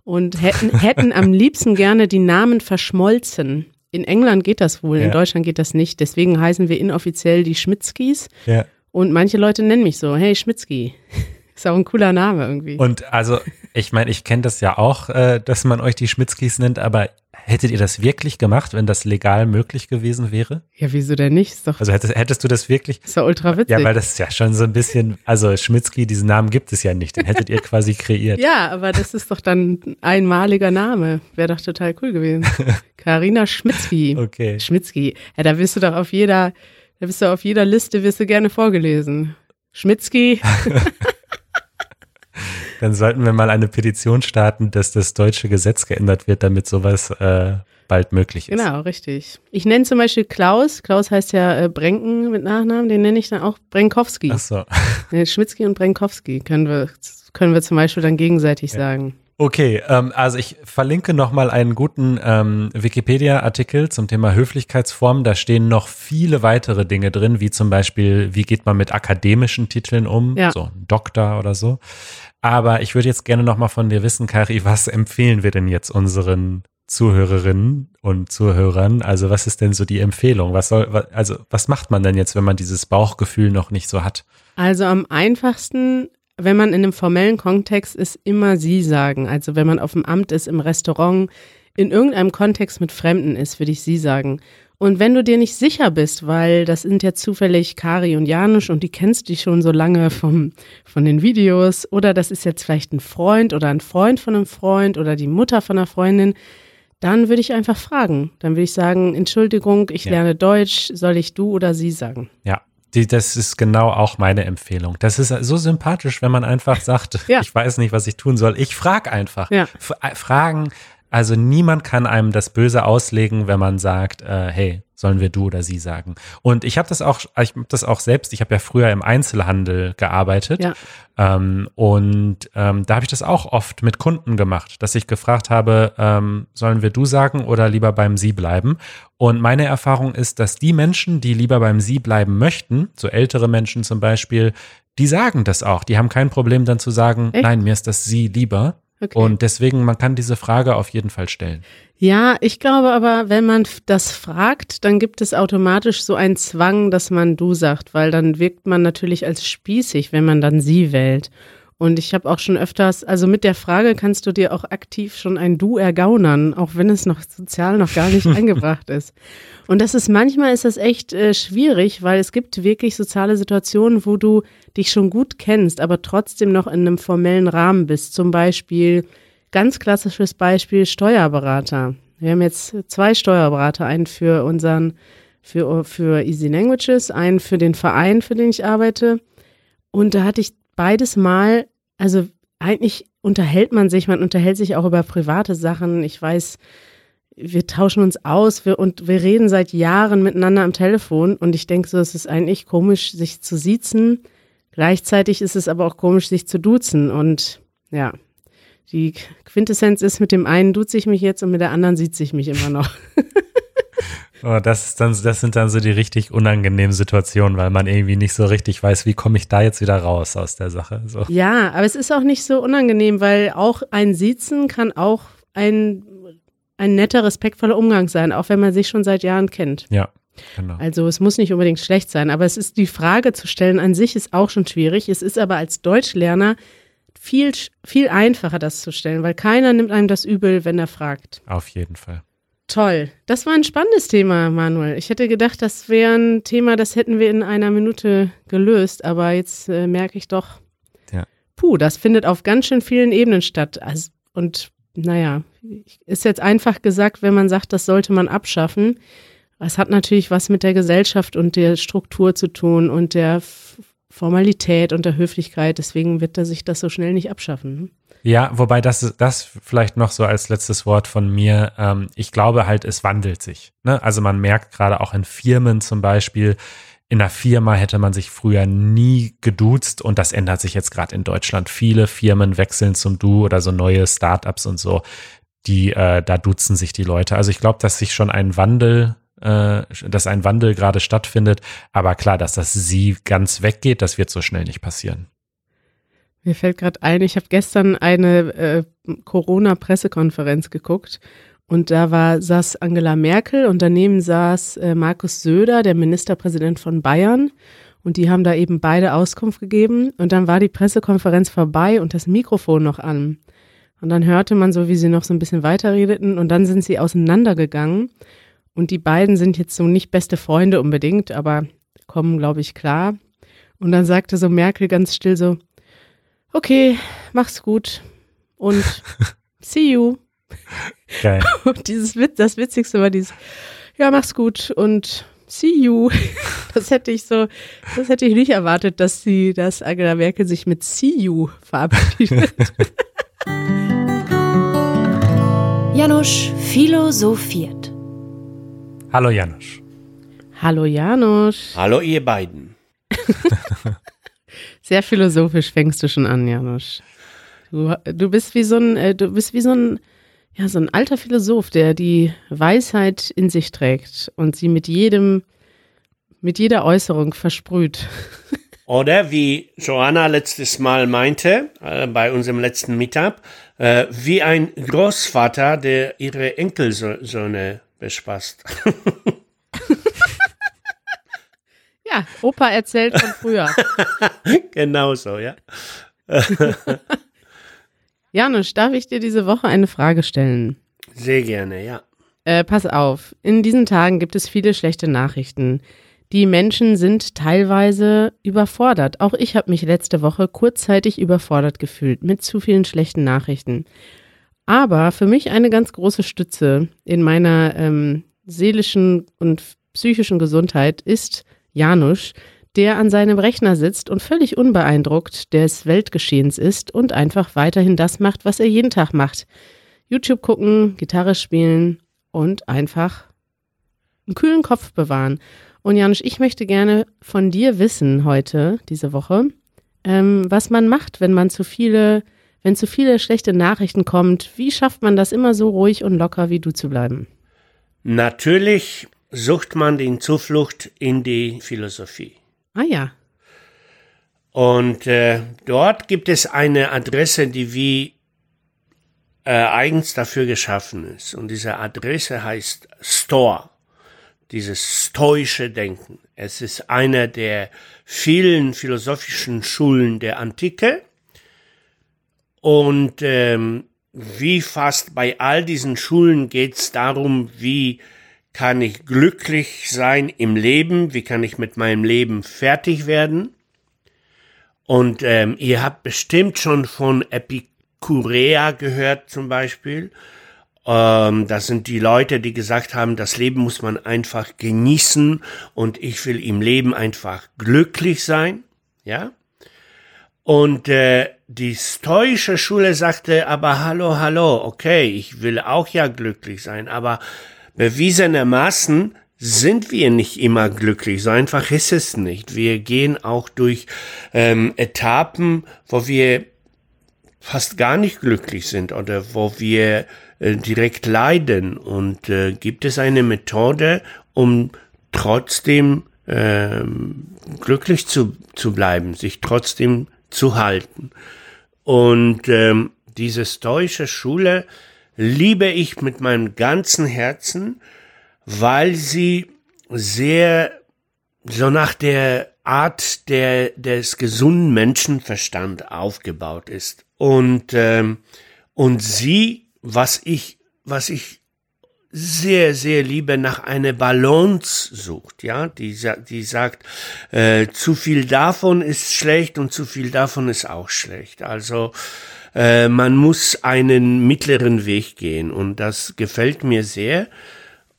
und hätten, hätten am liebsten gerne die Namen verschmolzen. In England geht das wohl, in Ja. Deutschland geht das nicht. Deswegen heißen wir inoffiziell die Schmitzkis. Ja. Und manche Leute nennen mich so, hey Schmitzki. Ist auch ein cooler Name irgendwie. Und also, ich meine, ich kenne das ja auch, äh, dass man euch die Schmitzkis nennt, aber hättet ihr das wirklich gemacht, wenn das legal möglich gewesen wäre? ja, wieso denn nicht? Ist doch, Also hättest, hättest du das wirklich? ist doch ultra witzig. Ja, weil das ist ja schon so ein bisschen, also Schmitzki, diesen Namen gibt es ja nicht, den hättet ihr quasi kreiert. ja, aber das ist doch dann ein einmaliger Name. Wäre doch total cool gewesen. Karina Schmitzki. Okay. Schmitzki. Ja, da wirst du doch auf jeder, da bist du auf jeder Liste, wirst du gerne vorgelesen. Schmitzki. Dann sollten wir mal eine Petition starten, dass das deutsche Gesetz geändert wird, damit sowas äh, bald möglich ist. Genau, richtig. Ich nenne zum Beispiel Klaus. Klaus heißt ja äh, Brenken mit Nachnamen. Den nenne ich dann auch Brenkowski. Ach so. Nee, Schmitzki und Brenkowski können wir, können wir zum Beispiel dann gegenseitig sagen. Okay, ähm, also ich verlinke nochmal einen guten ähm, Wikipedia-Artikel zum Thema Höflichkeitsformen. Da stehen noch viele weitere Dinge drin, wie zum Beispiel, wie geht man mit akademischen Titeln um, Ja. so ein Doktor oder so. Aber ich würde jetzt gerne nochmal von dir wissen, Kari, was empfehlen wir denn jetzt unseren Zuhörerinnen und Zuhörern? Also was ist denn so die Empfehlung? Was soll, also was macht man denn jetzt, wenn man dieses Bauchgefühl noch nicht so hat? Also am einfachsten, wenn man in einem formellen Kontext ist, immer Sie sagen. Also wenn man auf dem Amt ist, im Restaurant, in irgendeinem Kontext mit Fremden ist, würde ich Sie sagen. Und wenn du dir nicht sicher bist, weil das sind ja zufällig Kari und Janusz und die kennst du schon so lange vom, von den Videos oder das ist jetzt vielleicht ein Freund oder ein Freund von einem Freund oder die Mutter von einer Freundin, dann würde ich einfach fragen. Dann würde ich sagen, Entschuldigung, ich Ja. lerne Deutsch, soll ich du oder sie sagen? Ja, die, das ist genau auch meine Empfehlung. Das ist so sympathisch, wenn man einfach sagt, Ja. ich weiß nicht, was ich tun soll. Ich frage einfach. Ja. Äh, Fragen, also niemand kann einem das Böse auslegen, wenn man sagt, äh, hey, sollen wir du oder sie sagen. Und ich habe das auch, ich habe das auch selbst, ich habe ja früher im Einzelhandel gearbeitet. Ja. Ähm, und ähm, da habe ich das auch oft mit Kunden gemacht, dass ich gefragt habe, ähm, sollen wir du sagen oder lieber beim sie bleiben? Und meine Erfahrung ist, dass die Menschen, die lieber beim sie bleiben möchten, so ältere Menschen zum Beispiel, die sagen das auch. Die haben kein Problem dann zu sagen, Echt? nein, mir ist das sie lieber. Okay. Und deswegen, man kann diese Frage auf jeden Fall stellen. Ja, ich glaube aber, wenn man das fragt, dann gibt es automatisch so einen Zwang, dass man du sagt, weil dann wirkt man natürlich als spießig, wenn man dann sie wählt. Und ich habe auch schon öfters, also mit der Frage kannst du dir auch aktiv schon ein Du ergaunern, auch wenn es noch sozial noch gar nicht eingebracht ist. Und das ist manchmal ist das echt äh, schwierig, weil es gibt wirklich soziale Situationen, wo du dich schon gut kennst, aber trotzdem noch in einem formellen Rahmen bist. Zum Beispiel Ganz klassisches Beispiel Steuerberater. Wir haben jetzt zwei Steuerberater, einen für unseren für, für Easy Languages, einen für den Verein, für den ich arbeite. Und da hatte ich beides mal, also eigentlich unterhält man sich, man unterhält sich auch über private Sachen. Ich weiß, wir tauschen uns aus wir, und wir reden seit Jahren miteinander am Telefon und ich denke so, es ist eigentlich komisch, sich zu siezen. Gleichzeitig ist es aber auch komisch, sich zu duzen und ja, die Quintessenz ist, mit dem einen duze ich mich jetzt und mit der anderen sieht sich mich immer noch. Oh, das, ist dann, das sind dann so die richtig unangenehmen Situationen, weil man irgendwie nicht so richtig weiß, wie komme ich da jetzt wieder raus aus der Sache. So. Ja, aber es ist auch nicht so unangenehm, weil auch ein Siezen kann auch ein, ein netter, respektvoller Umgang sein, auch wenn man sich schon seit Jahren kennt. Ja. Genau. Also es muss nicht unbedingt schlecht sein, aber es ist die Frage zu stellen an sich ist auch schon schwierig. Es ist aber als Deutschlerner viel, viel einfacher, das zu stellen, weil keiner nimmt einem das übel, wenn er fragt. Auf jeden Fall. Toll. Das war ein spannendes Thema, Manuel. Ich hätte gedacht, das wäre ein Thema, das hätten wir in einer Minute gelöst, aber jetzt äh, merke ich doch, ja. puh, das findet auf ganz schön vielen Ebenen statt. Also, und naja, ist jetzt einfach gesagt, wenn man sagt, das sollte man abschaffen. Es hat natürlich was mit der Gesellschaft und der Struktur zu tun und der Formalität und der Höflichkeit. Deswegen wird er sich das so schnell nicht abschaffen. Hm? Ja, wobei das, das vielleicht noch so als letztes Wort von mir. Ähm, ich glaube halt, es wandelt sich. Ne? Also man merkt gerade auch in Firmen zum Beispiel, in einer Firma hätte man sich früher nie geduzt und das ändert sich jetzt gerade in Deutschland. Viele Firmen wechseln zum Du oder so neue Startups und so, die äh, da duzen sich die Leute. Also ich glaube, dass sich schon ein Wandel, äh, dass ein Wandel gerade stattfindet. Aber klar, dass das Sie ganz weggeht, das wird so schnell nicht passieren. Mir fällt gerade ein, ich habe gestern eine äh, Corona-Pressekonferenz geguckt und da war, saß Angela Merkel und daneben saß äh, Markus Söder, der Ministerpräsident von Bayern. Und die haben da eben beide Auskunft gegeben. Und dann war die Pressekonferenz vorbei und das Mikrofon noch an. Und dann hörte man so, wie sie noch so ein bisschen weiterredeten und dann sind sie auseinandergegangen. Und die beiden sind jetzt so nicht beste Freunde unbedingt, aber kommen, glaube ich, klar. Und dann sagte so Merkel ganz still so, okay, mach's gut und see you. Geil. Und dieses Witz, das Witzigste war dieses, ja, mach's gut und see you. Das hätte ich so, das hätte ich nicht erwartet, dass sie, dass Angela Merkel sich mit see you verabschiedet. Janusz philosophiert. Hallo Janusz. Hallo Janusz. Hallo ihr beiden. Sehr philosophisch fängst du schon an, Janusz. Du, du bist wie so ein, äh, du bist wie so ein, ja, so ein alter Philosoph, der die Weisheit in sich trägt und sie mit jedem, mit jeder Äußerung versprüht. Oder wie Joanna letztes Mal meinte, äh, bei unserem letzten Meetup, äh, wie ein Großvater, der ihre Enkelsöhne bespaßt. ja, Opa erzählt von früher. genau so, ja. Janusz, darf ich dir diese Woche eine Frage stellen? Sehr gerne, ja. Äh, pass auf, in diesen Tagen gibt es viele schlechte Nachrichten. Die Menschen sind teilweise überfordert. Auch ich habe mich letzte Woche kurzzeitig überfordert gefühlt mit zu vielen schlechten Nachrichten. Aber für mich eine ganz große Stütze in meiner ähm, seelischen und psychischen Gesundheit ist Janusz, der an seinem Rechner sitzt und völlig unbeeindruckt des Weltgeschehens ist und einfach weiterhin das macht, was er jeden Tag macht. YouTube gucken, Gitarre spielen und einfach einen kühlen Kopf bewahren. Und Janusz, ich möchte gerne von dir wissen heute, diese Woche, ähm, was man macht, wenn man zu viele, wenn zu viele schlechte Nachrichten kommt. Wie schafft man das immer so ruhig und locker wie du zu bleiben? Natürlich sucht man den Zuflucht in die Philosophie. Ah ja. Und äh, dort gibt es eine Adresse, die wie äh, eigens dafür geschaffen ist. Und diese Adresse heißt Store. Dieses stoische Denken. Es ist einer der vielen philosophischen Schulen der Antike. Und ähm, wie fast bei all diesen Schulen geht es darum, wie kann ich glücklich sein im Leben? Wie kann ich mit meinem Leben fertig werden? Und ähm, ihr habt bestimmt schon von Epikurea gehört zum Beispiel. Ähm, das sind die Leute, die gesagt haben, das Leben muss man einfach genießen und ich will im Leben einfach glücklich sein. Ja. Und äh, die stoische Schule sagte aber, hallo, hallo, okay, ich will auch ja glücklich sein, aber bewiesenermaßen sind wir nicht immer glücklich. So einfach ist es nicht. Wir gehen auch durch ähm, Etappen, wo wir fast gar nicht glücklich sind oder wo wir äh, direkt leiden. Und äh, gibt es eine Methode, um trotzdem ähm, glücklich zu, zu bleiben, sich trotzdem zu halten? Und ähm, diese stoische Schule liebe ich mit meinem ganzen Herzen, weil sie sehr so nach der Art der, des gesunden Menschenverstand aufgebaut ist. Und, ähm, und sie, was ich, was ich sehr, sehr liebe, nach einer Balance sucht, ja, die, die sagt, äh, zu viel davon ist schlecht und zu viel davon ist auch schlecht. Also, äh, man muss einen mittleren Weg gehen und das gefällt mir sehr.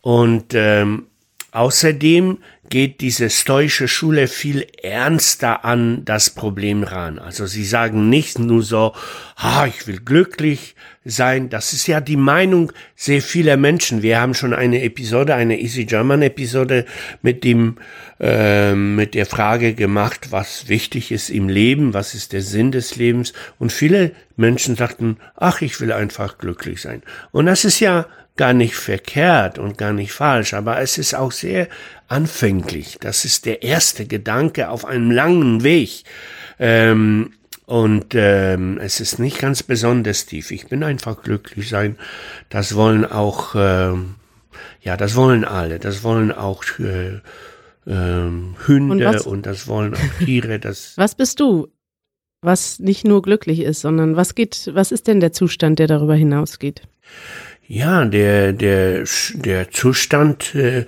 Und ähm, außerdem geht diese stoische Schule viel ernster an das Problem ran. Also sie sagen nicht nur so, ah, ich will glücklich sein. Das ist ja die Meinung sehr vieler Menschen. Wir haben schon eine Episode, eine Easy German Episode mit dem, äh, mit der Frage gemacht, was wichtig ist im Leben, was ist der Sinn des Lebens. Und viele Menschen sagten, ach, ich will einfach glücklich sein. Und das ist ja gar nicht verkehrt und gar nicht falsch, aber es ist auch sehr anfänglich. Das ist der erste Gedanke auf einem langen Weg. Ähm, und ähm, es ist nicht ganz besonders tief. Ich bin einfach glücklich sein. Das wollen auch, ähm, ja, das wollen alle. Das wollen auch äh, ähm, Hunde und, und, das wollen auch Tiere. Das was bist du? Was nicht nur glücklich ist, sondern was geht, was ist denn der Zustand, der darüber hinausgeht? Ja, der, der, der Zustand, äh, äh,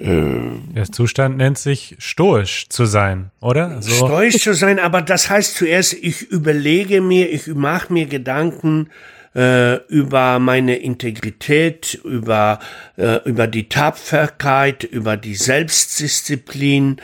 der Zustand nennt sich stoisch zu sein, oder? So. Stoisch zu sein, aber das heißt zuerst, ich überlege mir, ich mache mir Gedanken äh, über meine Integrität, über, äh, über die Tapferkeit, über die Selbstdisziplin,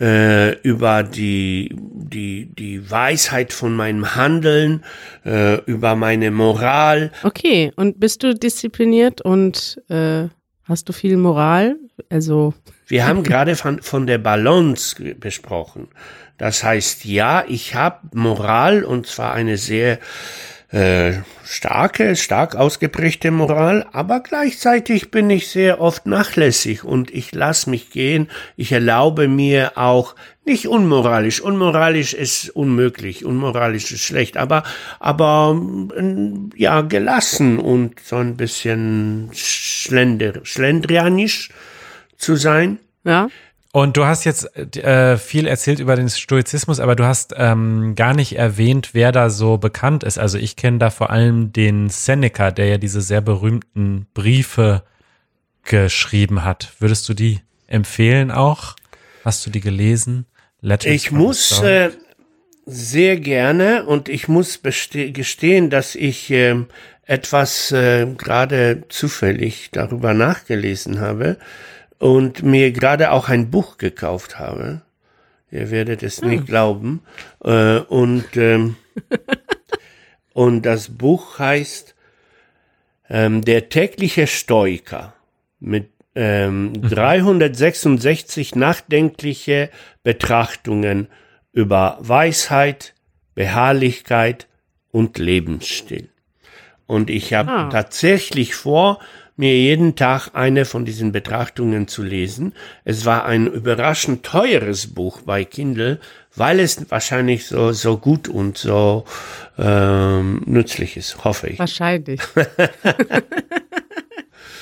äh, über die, die, die Weisheit von meinem Handeln, äh, über meine Moral. Okay, und bist du diszipliniert und äh, hast du viel Moral? Also. Wir haben gerade von, von der Balance besprochen. Das heißt, ja, ich habe Moral und zwar eine sehr äh, starke, stark ausgeprägte Moral, aber gleichzeitig bin ich sehr oft nachlässig und ich lasse mich gehen. Ich erlaube mir auch nicht unmoralisch. Unmoralisch ist unmöglich, unmoralisch ist schlecht, aber aber ja gelassen und so ein bisschen schlender, schlendrianisch zu sein. Ja. Und du hast jetzt äh, viel erzählt über den Stoizismus, aber du hast ähm, gar nicht erwähnt, wer da so bekannt ist. Also ich kenne da vor allem den Seneca, der ja diese sehr berühmten Briefe geschrieben hat. Würdest du die empfehlen auch? Hast du die gelesen? Letters ich muss äh, sehr gerne und ich muss gestehen, dass ich äh, etwas äh, gerade zufällig darüber nachgelesen habe und mir gerade auch ein Buch gekauft habe. Ihr werdet es hm. nicht glauben. Äh, und, ähm, und das Buch heißt ähm, Der tägliche Stoiker mit ähm, 366 mhm. nachdenkliche Betrachtungen über Weisheit, Beharrlichkeit und Lebensstil. Und ich habe ah. tatsächlich vor, mir jeden Tag eine von diesen Betrachtungen zu lesen. Es war ein überraschend teures Buch bei Kindle, weil es wahrscheinlich so, so gut und so ähm, nützlich ist, hoffe ich. Wahrscheinlich.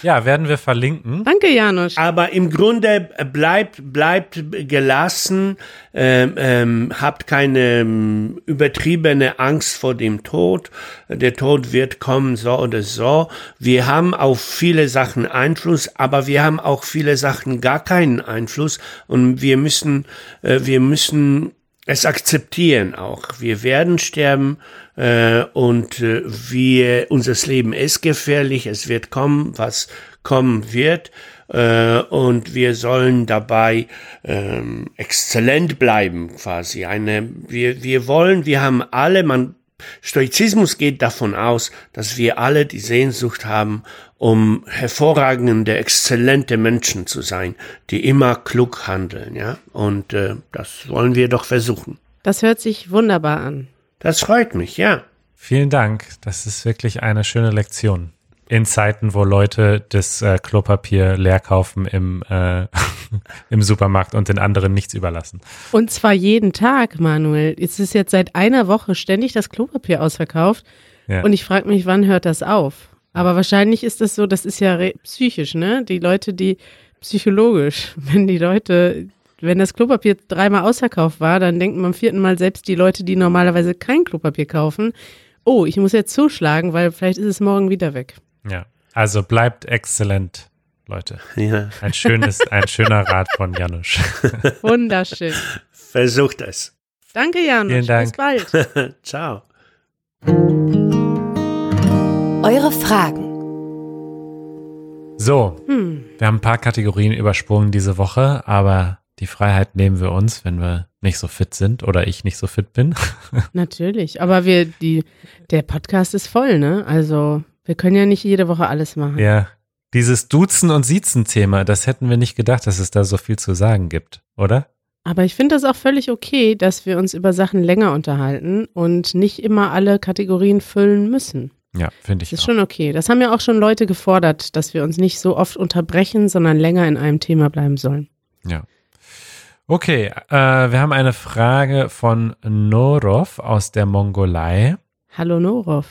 Ja, werden wir verlinken. Danke, Janusz. Aber im Grunde bleibt, bleibt gelassen, ähm, ähm, habt keine ähm, übertriebene Angst vor dem Tod. Der Tod wird kommen, so oder so. Wir haben auf viele Sachen Einfluss, aber wir haben auch viele Sachen gar keinen Einfluss und wir müssen, äh, wir müssen es akzeptieren auch. Wir werden sterben äh, und äh, wir, unser Leben ist gefährlich, es wird kommen, was kommen wird äh, und wir sollen dabei ähm, exzellent bleiben quasi. Eine, wir, wir wollen, wir haben alle, man Stoizismus geht davon aus, dass wir alle die Sehnsucht haben, um hervorragende, exzellente Menschen zu sein, die immer klug handeln, ja. Und äh, das wollen wir doch versuchen. Das hört sich wunderbar an. Das freut mich, ja. Vielen Dank. Das ist wirklich eine schöne Lektion. In Zeiten, wo Leute das äh, Klopapier leer kaufen im, äh, im Supermarkt und den anderen nichts überlassen. Und zwar jeden Tag, Manuel. Es ist jetzt seit einer Woche ständig das Klopapier ausverkauft. Ja. Und ich frage mich, wann hört das auf? Aber wahrscheinlich ist das so, das ist ja psychisch, ne? Die Leute, die psychologisch, wenn die Leute, wenn das Klopapier dreimal ausverkauft war, dann denken beim vierten Mal selbst die Leute, die normalerweise kein Klopapier kaufen, oh, ich muss jetzt zuschlagen, weil vielleicht ist es morgen wieder weg. Ja. Also bleibt exzellent, Leute. ja. Ein schönes, ein schöner Rat von Janusz. Wunderschön. Versucht es. Danke, Janusz. Vielen Dank. Bis bald. Ciao. Eure Fragen. So, Hm. wir haben ein paar Kategorien übersprungen diese Woche, aber die Freiheit nehmen wir uns, wenn wir nicht so fit sind oder ich nicht so fit bin. Natürlich. Aber wir, die, der Podcast ist voll, ne? Also, wir können ja nicht jede Woche alles machen. Ja. Dieses Duzen- und Siezen-Thema, das hätten wir nicht gedacht, dass es da so viel zu sagen gibt, oder? Aber ich finde das auch völlig okay, dass wir uns über Sachen länger unterhalten und nicht immer alle Kategorien füllen müssen. Ja, finde ich Das ist auch. schon okay. Das haben ja auch schon Leute gefordert, dass wir uns nicht so oft unterbrechen, sondern länger in einem Thema bleiben sollen. Ja. Okay, äh, wir haben eine Frage von Norov aus der Mongolei. Hallo Norov.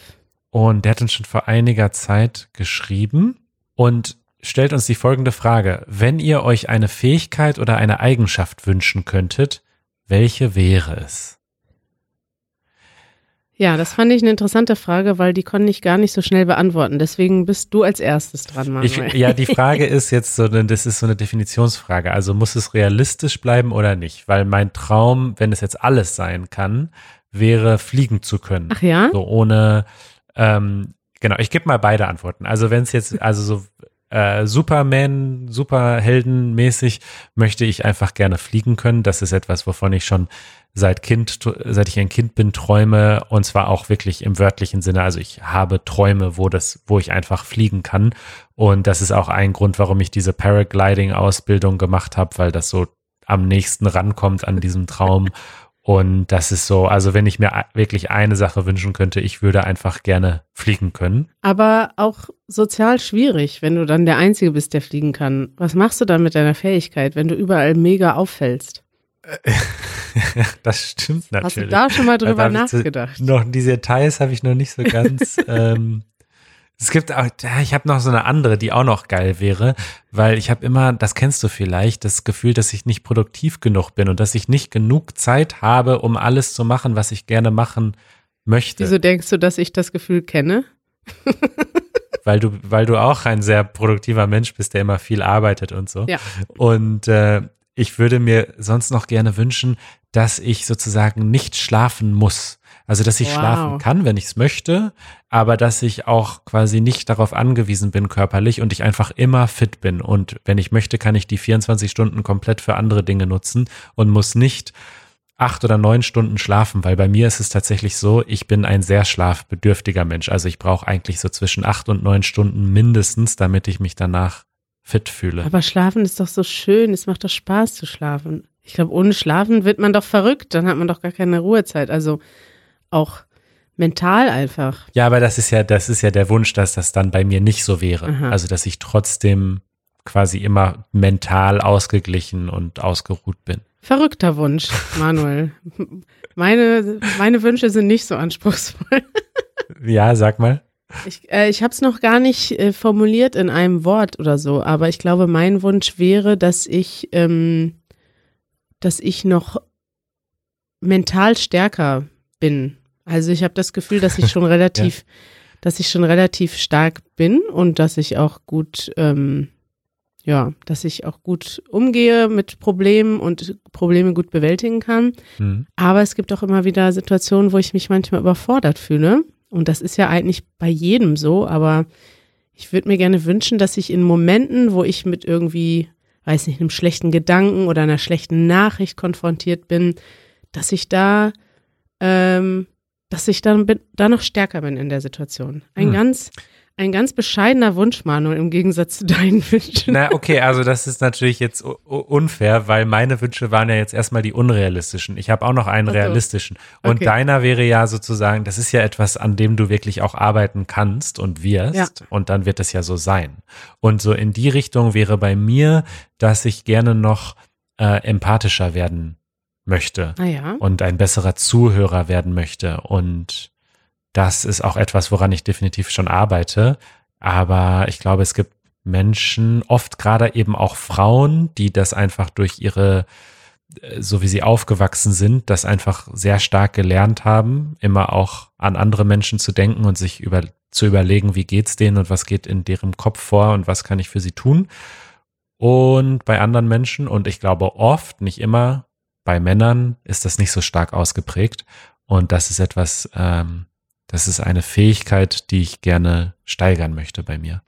Und der hat uns schon vor einiger Zeit geschrieben und stellt uns die folgende Frage. Wenn ihr euch eine Fähigkeit oder eine Eigenschaft wünschen könntet, welche wäre es? Ja, das fand ich eine interessante Frage, weil die konnte ich gar nicht so schnell beantworten. Deswegen bist du als erstes dran, Ich, Manuel. ja, die Frage ist jetzt so, eine- das ist so eine Definitionsfrage. Also muss es realistisch bleiben oder nicht? Weil mein Traum, wenn es jetzt alles sein kann, wäre fliegen zu können. Ach ja? So ohne, ähm, genau, ich gebe mal beide Antworten. Also wenn es jetzt, also so äh, Superman, Superheldenmäßig möchte ich einfach gerne fliegen können. Das ist etwas, wovon ich schon seit Kind, seit ich ein Kind bin, träume und zwar auch wirklich im wörtlichen Sinne. Also ich habe Träume, wo das, wo ich einfach fliegen kann. Und das ist auch ein Grund, warum ich diese Paragliding-Ausbildung gemacht habe, weil das so am nächsten rankommt an diesem Traum. Und das ist so, also wenn ich mir a- wirklich eine Sache wünschen könnte, ich würde einfach gerne fliegen können. Aber auch sozial schwierig, wenn du dann der Einzige bist, der fliegen kann. Was machst du dann mit deiner Fähigkeit, wenn du überall mega auffällst? das stimmt natürlich. Hast du da schon mal drüber Da hab ich zu- nachgedacht? Noch diese Details habe ich noch nicht so ganz. ähm, es gibt auch, ich habe noch so eine andere, die auch noch geil wäre, weil ich habe immer, das kennst du vielleicht, das Gefühl, dass ich nicht produktiv genug bin und dass ich nicht genug Zeit habe, um alles zu machen, was ich gerne machen möchte. Wieso denkst du, dass ich das Gefühl kenne? weil du, weil du auch ein sehr produktiver Mensch bist, der immer viel arbeitet und so. Ja. Und äh, ich würde mir sonst noch gerne wünschen, dass ich sozusagen nicht schlafen muss. Also, dass ich Wow. schlafen kann, wenn ich es möchte, aber dass ich auch quasi nicht darauf angewiesen bin körperlich und ich einfach immer fit bin. Und wenn ich möchte, kann ich die 24 Stunden komplett für andere Dinge nutzen und muss nicht acht oder neun Stunden schlafen, weil bei mir ist es tatsächlich so, ich bin ein sehr schlafbedürftiger Mensch. Also ich brauche eigentlich so zwischen acht und neun Stunden mindestens, damit ich mich danach fit fühle. Aber Schlafen ist doch so schön. Es macht doch Spaß zu schlafen. Ich glaube, ohne Schlafen wird man doch verrückt. Dann hat man doch gar keine Ruhezeit. Also auch mental einfach. Ja, aber das ist ja, das ist ja der Wunsch, dass das dann bei mir nicht so wäre. Aha. Also dass ich trotzdem quasi immer mental ausgeglichen und ausgeruht bin. Verrückter Wunsch, Manuel. Meine, meine Wünsche sind nicht so anspruchsvoll. Ja, sag mal. Ich, äh, ich habe es noch gar nicht äh, formuliert in einem Wort oder so, aber ich glaube, mein Wunsch wäre, dass ich, ähm, dass ich noch mental stärker bin. Also ich habe das Gefühl, dass ich schon relativ, dass ich schon relativ stark bin und dass ich auch gut, ähm, ja, dass ich auch gut umgehe mit Problemen und Probleme gut bewältigen kann. Mhm. Aber es gibt auch immer wieder Situationen, wo ich mich manchmal überfordert fühle. Und das ist ja eigentlich bei jedem so, aber ich würde mir gerne wünschen, dass ich in Momenten, wo ich mit irgendwie, weiß nicht, einem schlechten Gedanken oder einer schlechten Nachricht konfrontiert bin, dass ich da, ähm, dass ich dann bin, da noch stärker bin in der Situation. Ein Hm. ganz, ein ganz bescheidener Wunsch, Manu, im Gegensatz zu deinen Wünschen. Na, okay, also das ist natürlich jetzt unfair, weil meine Wünsche waren ja jetzt erstmal die unrealistischen. Ich habe auch noch einen so. realistischen. Und Okay. deiner wäre ja sozusagen, das ist ja etwas, an dem du wirklich auch arbeiten kannst und wirst. Ja. Und dann wird es ja so sein. Und so in die Richtung wäre bei mir, dass ich gerne noch äh, empathischer werden möchte Naja, und ein besserer Zuhörer werden möchte. Und das ist auch etwas, woran ich definitiv schon arbeite. Aber ich glaube, es gibt Menschen, oft gerade eben auch Frauen, die das einfach durch ihre, äh, so wie sie aufgewachsen sind, das einfach sehr stark gelernt haben, immer auch an andere Menschen zu denken und sich über, zu überlegen, wie geht's denen und was geht in deren Kopf vor und was kann ich für sie tun. Und bei anderen Menschen, und ich glaube oft, nicht immer, bei Männern ist das nicht so stark ausgeprägt. Und das ist etwas, ähm, das ist eine Fähigkeit, die ich gerne steigern möchte bei mir.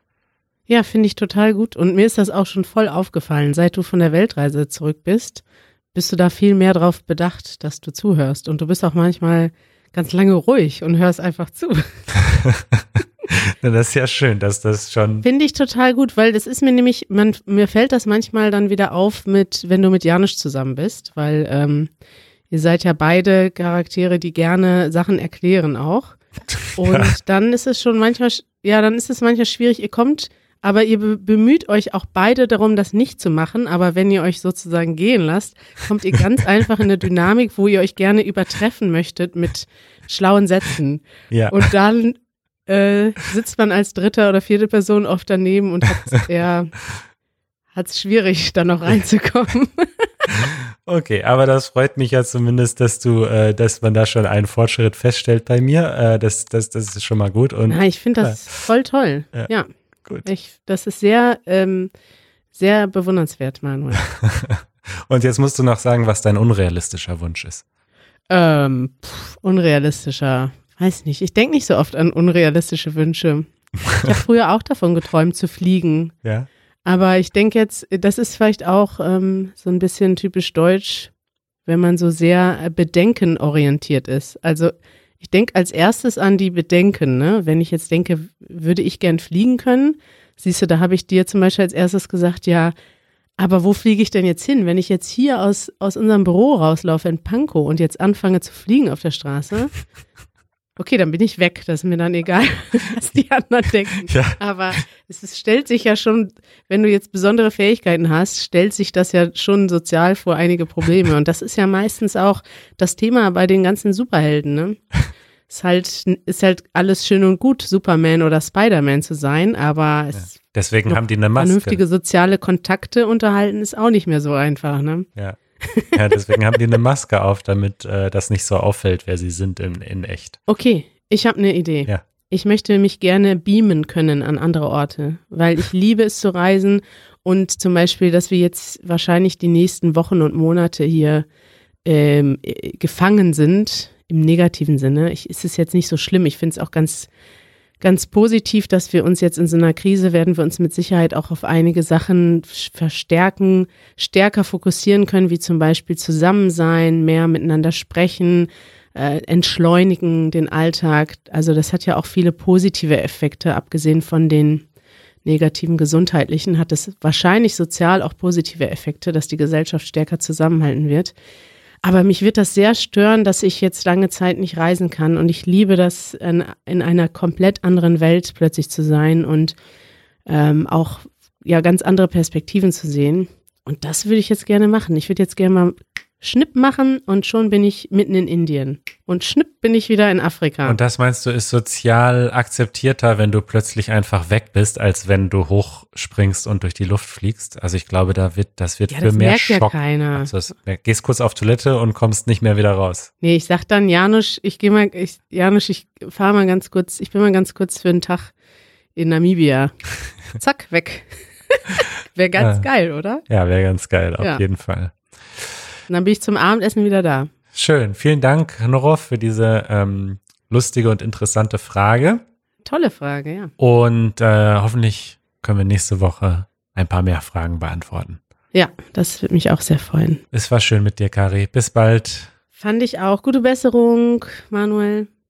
ja, finde ich total gut. Und mir ist das auch schon voll aufgefallen. Seit du von der Weltreise zurück bist, bist du da viel mehr drauf bedacht, dass du zuhörst. Und du bist auch manchmal ganz lange ruhig und hörst einfach zu. Das ist ja schön, dass das schon. Finde ich total gut, weil das ist mir nämlich, man, mir fällt das manchmal dann wieder auf mit, wenn du mit Janusz zusammen bist, weil ähm, ihr seid ja beide Charaktere, die gerne Sachen erklären auch. Und Ja. dann ist es schon manchmal, ja, dann ist es manchmal schwierig. Ihr kommt, aber ihr be bemüht euch auch beide darum, das nicht zu machen. Aber wenn ihr euch sozusagen gehen lasst, kommt ihr ganz einfach in eine Dynamik, wo ihr euch gerne übertreffen möchtet mit schlauen Sätzen. Ja. Und dann äh, sitzt man als dritte oder vierte Person oft daneben und hat ja, hat's schwierig, da noch reinzukommen. Okay, aber das freut mich ja zumindest, dass du, äh, dass man da schon einen Fortschritt feststellt bei mir. Äh, das, das, das ist schon mal gut. Und Na, ich finde das voll toll. Ja. Ja, gut. ich, das ist sehr, ähm, sehr bewundernswert, Manuel. Und jetzt musst du noch sagen, was dein unrealistischer Wunsch ist. ähm, pff, unrealistischer. Weiß nicht. Ich denke nicht so oft an unrealistische Wünsche. Ich habe früher auch davon geträumt, zu fliegen. Ja. Aber ich denke jetzt, das ist vielleicht auch ähm, so ein bisschen typisch deutsch, wenn man so sehr äh, bedenkenorientiert ist. Also ich denke als erstes an die Bedenken. Ne? Wenn ich jetzt denke, würde ich gern fliegen können, siehst du, da habe ich dir zum Beispiel als erstes gesagt, ja, aber wo fliege ich denn jetzt hin? Wenn ich jetzt hier aus, aus unserem Büro rauslaufe in Pankow und jetzt anfange zu fliegen auf der Straße, okay, dann bin ich weg. Das ist mir dann egal, was die anderen denken. Ja. Aber es ist, stellt sich ja schon, wenn du jetzt besondere Fähigkeiten hast, stellt sich das ja schon sozial vor einige Probleme. Und das ist ja meistens auch das Thema bei den ganzen Superhelden, ne? Ist halt, ist halt alles schön und gut, Superman oder Spider-Man zu sein, aber es Deswegen Noch haben die eine Maske. vernünftige soziale Kontakte unterhalten ist auch nicht mehr so einfach, ne? Ja. Ja, deswegen haben die eine Maske auf, damit äh, das nicht so auffällt, wer sie sind in, in echt. Okay, ich habe eine Idee. Ja. Ich möchte mich gerne beamen können an andere Orte, weil ich liebe es zu reisen und zum Beispiel, dass wir jetzt wahrscheinlich die nächsten Wochen und Monate hier ähm, äh, gefangen sind, im negativen Sinne. Ich, es ist jetzt nicht so schlimm. Ich finde es auch ganz, ganz positiv, dass wir uns jetzt in so einer Krise werden wir uns mit Sicherheit auch auf einige Sachen verstärken, stärker fokussieren können, wie zum Beispiel Zusammensein, mehr miteinander sprechen, äh, entschleunigen den Alltag. Also das hat ja auch viele positive Effekte, abgesehen von den negativen gesundheitlichen, hat es wahrscheinlich sozial auch positive Effekte, dass die Gesellschaft stärker zusammenhalten wird. Aber mich wird das sehr stören, dass ich jetzt lange Zeit nicht reisen kann. Und ich liebe das, in, in einer komplett anderen Welt plötzlich zu sein und ähm, auch ja ganz andere Perspektiven zu sehen. Und das würde ich jetzt gerne machen. Ich würde jetzt gerne mal Schnipp machen und schon bin ich mitten in Indien. Und Schnipp bin ich wieder in Afrika. Und das meinst du, ist sozial akzeptierter, wenn du plötzlich einfach weg bist, als wenn du hochspringst und durch die Luft fliegst? Also ich glaube, da wird, das wird ja, für das mehr merkt ja Schock. keiner. Also das, gehst kurz auf Toilette und kommst nicht mehr wieder raus. Nee, ich sag dann, Janusz, ich gehe mal, ich, Janusz, ich fahre mal ganz kurz, ich bin mal ganz kurz für einen Tag in Namibia. Zack, weg. Wäre ganz Ja. geil, oder? Ja, wäre ganz geil, auf Ja. jeden Fall. Und dann bin ich zum Abendessen wieder da. Schön. Vielen Dank, Noroff, für diese ähm, lustige und interessante Frage. Tolle Frage, ja. Und äh, hoffentlich können wir nächste Woche ein paar mehr Fragen beantworten. Ja, das würde mich auch sehr freuen. Es war schön mit dir, Kari. Bis bald. Fand ich auch. Gute Besserung, Manuel.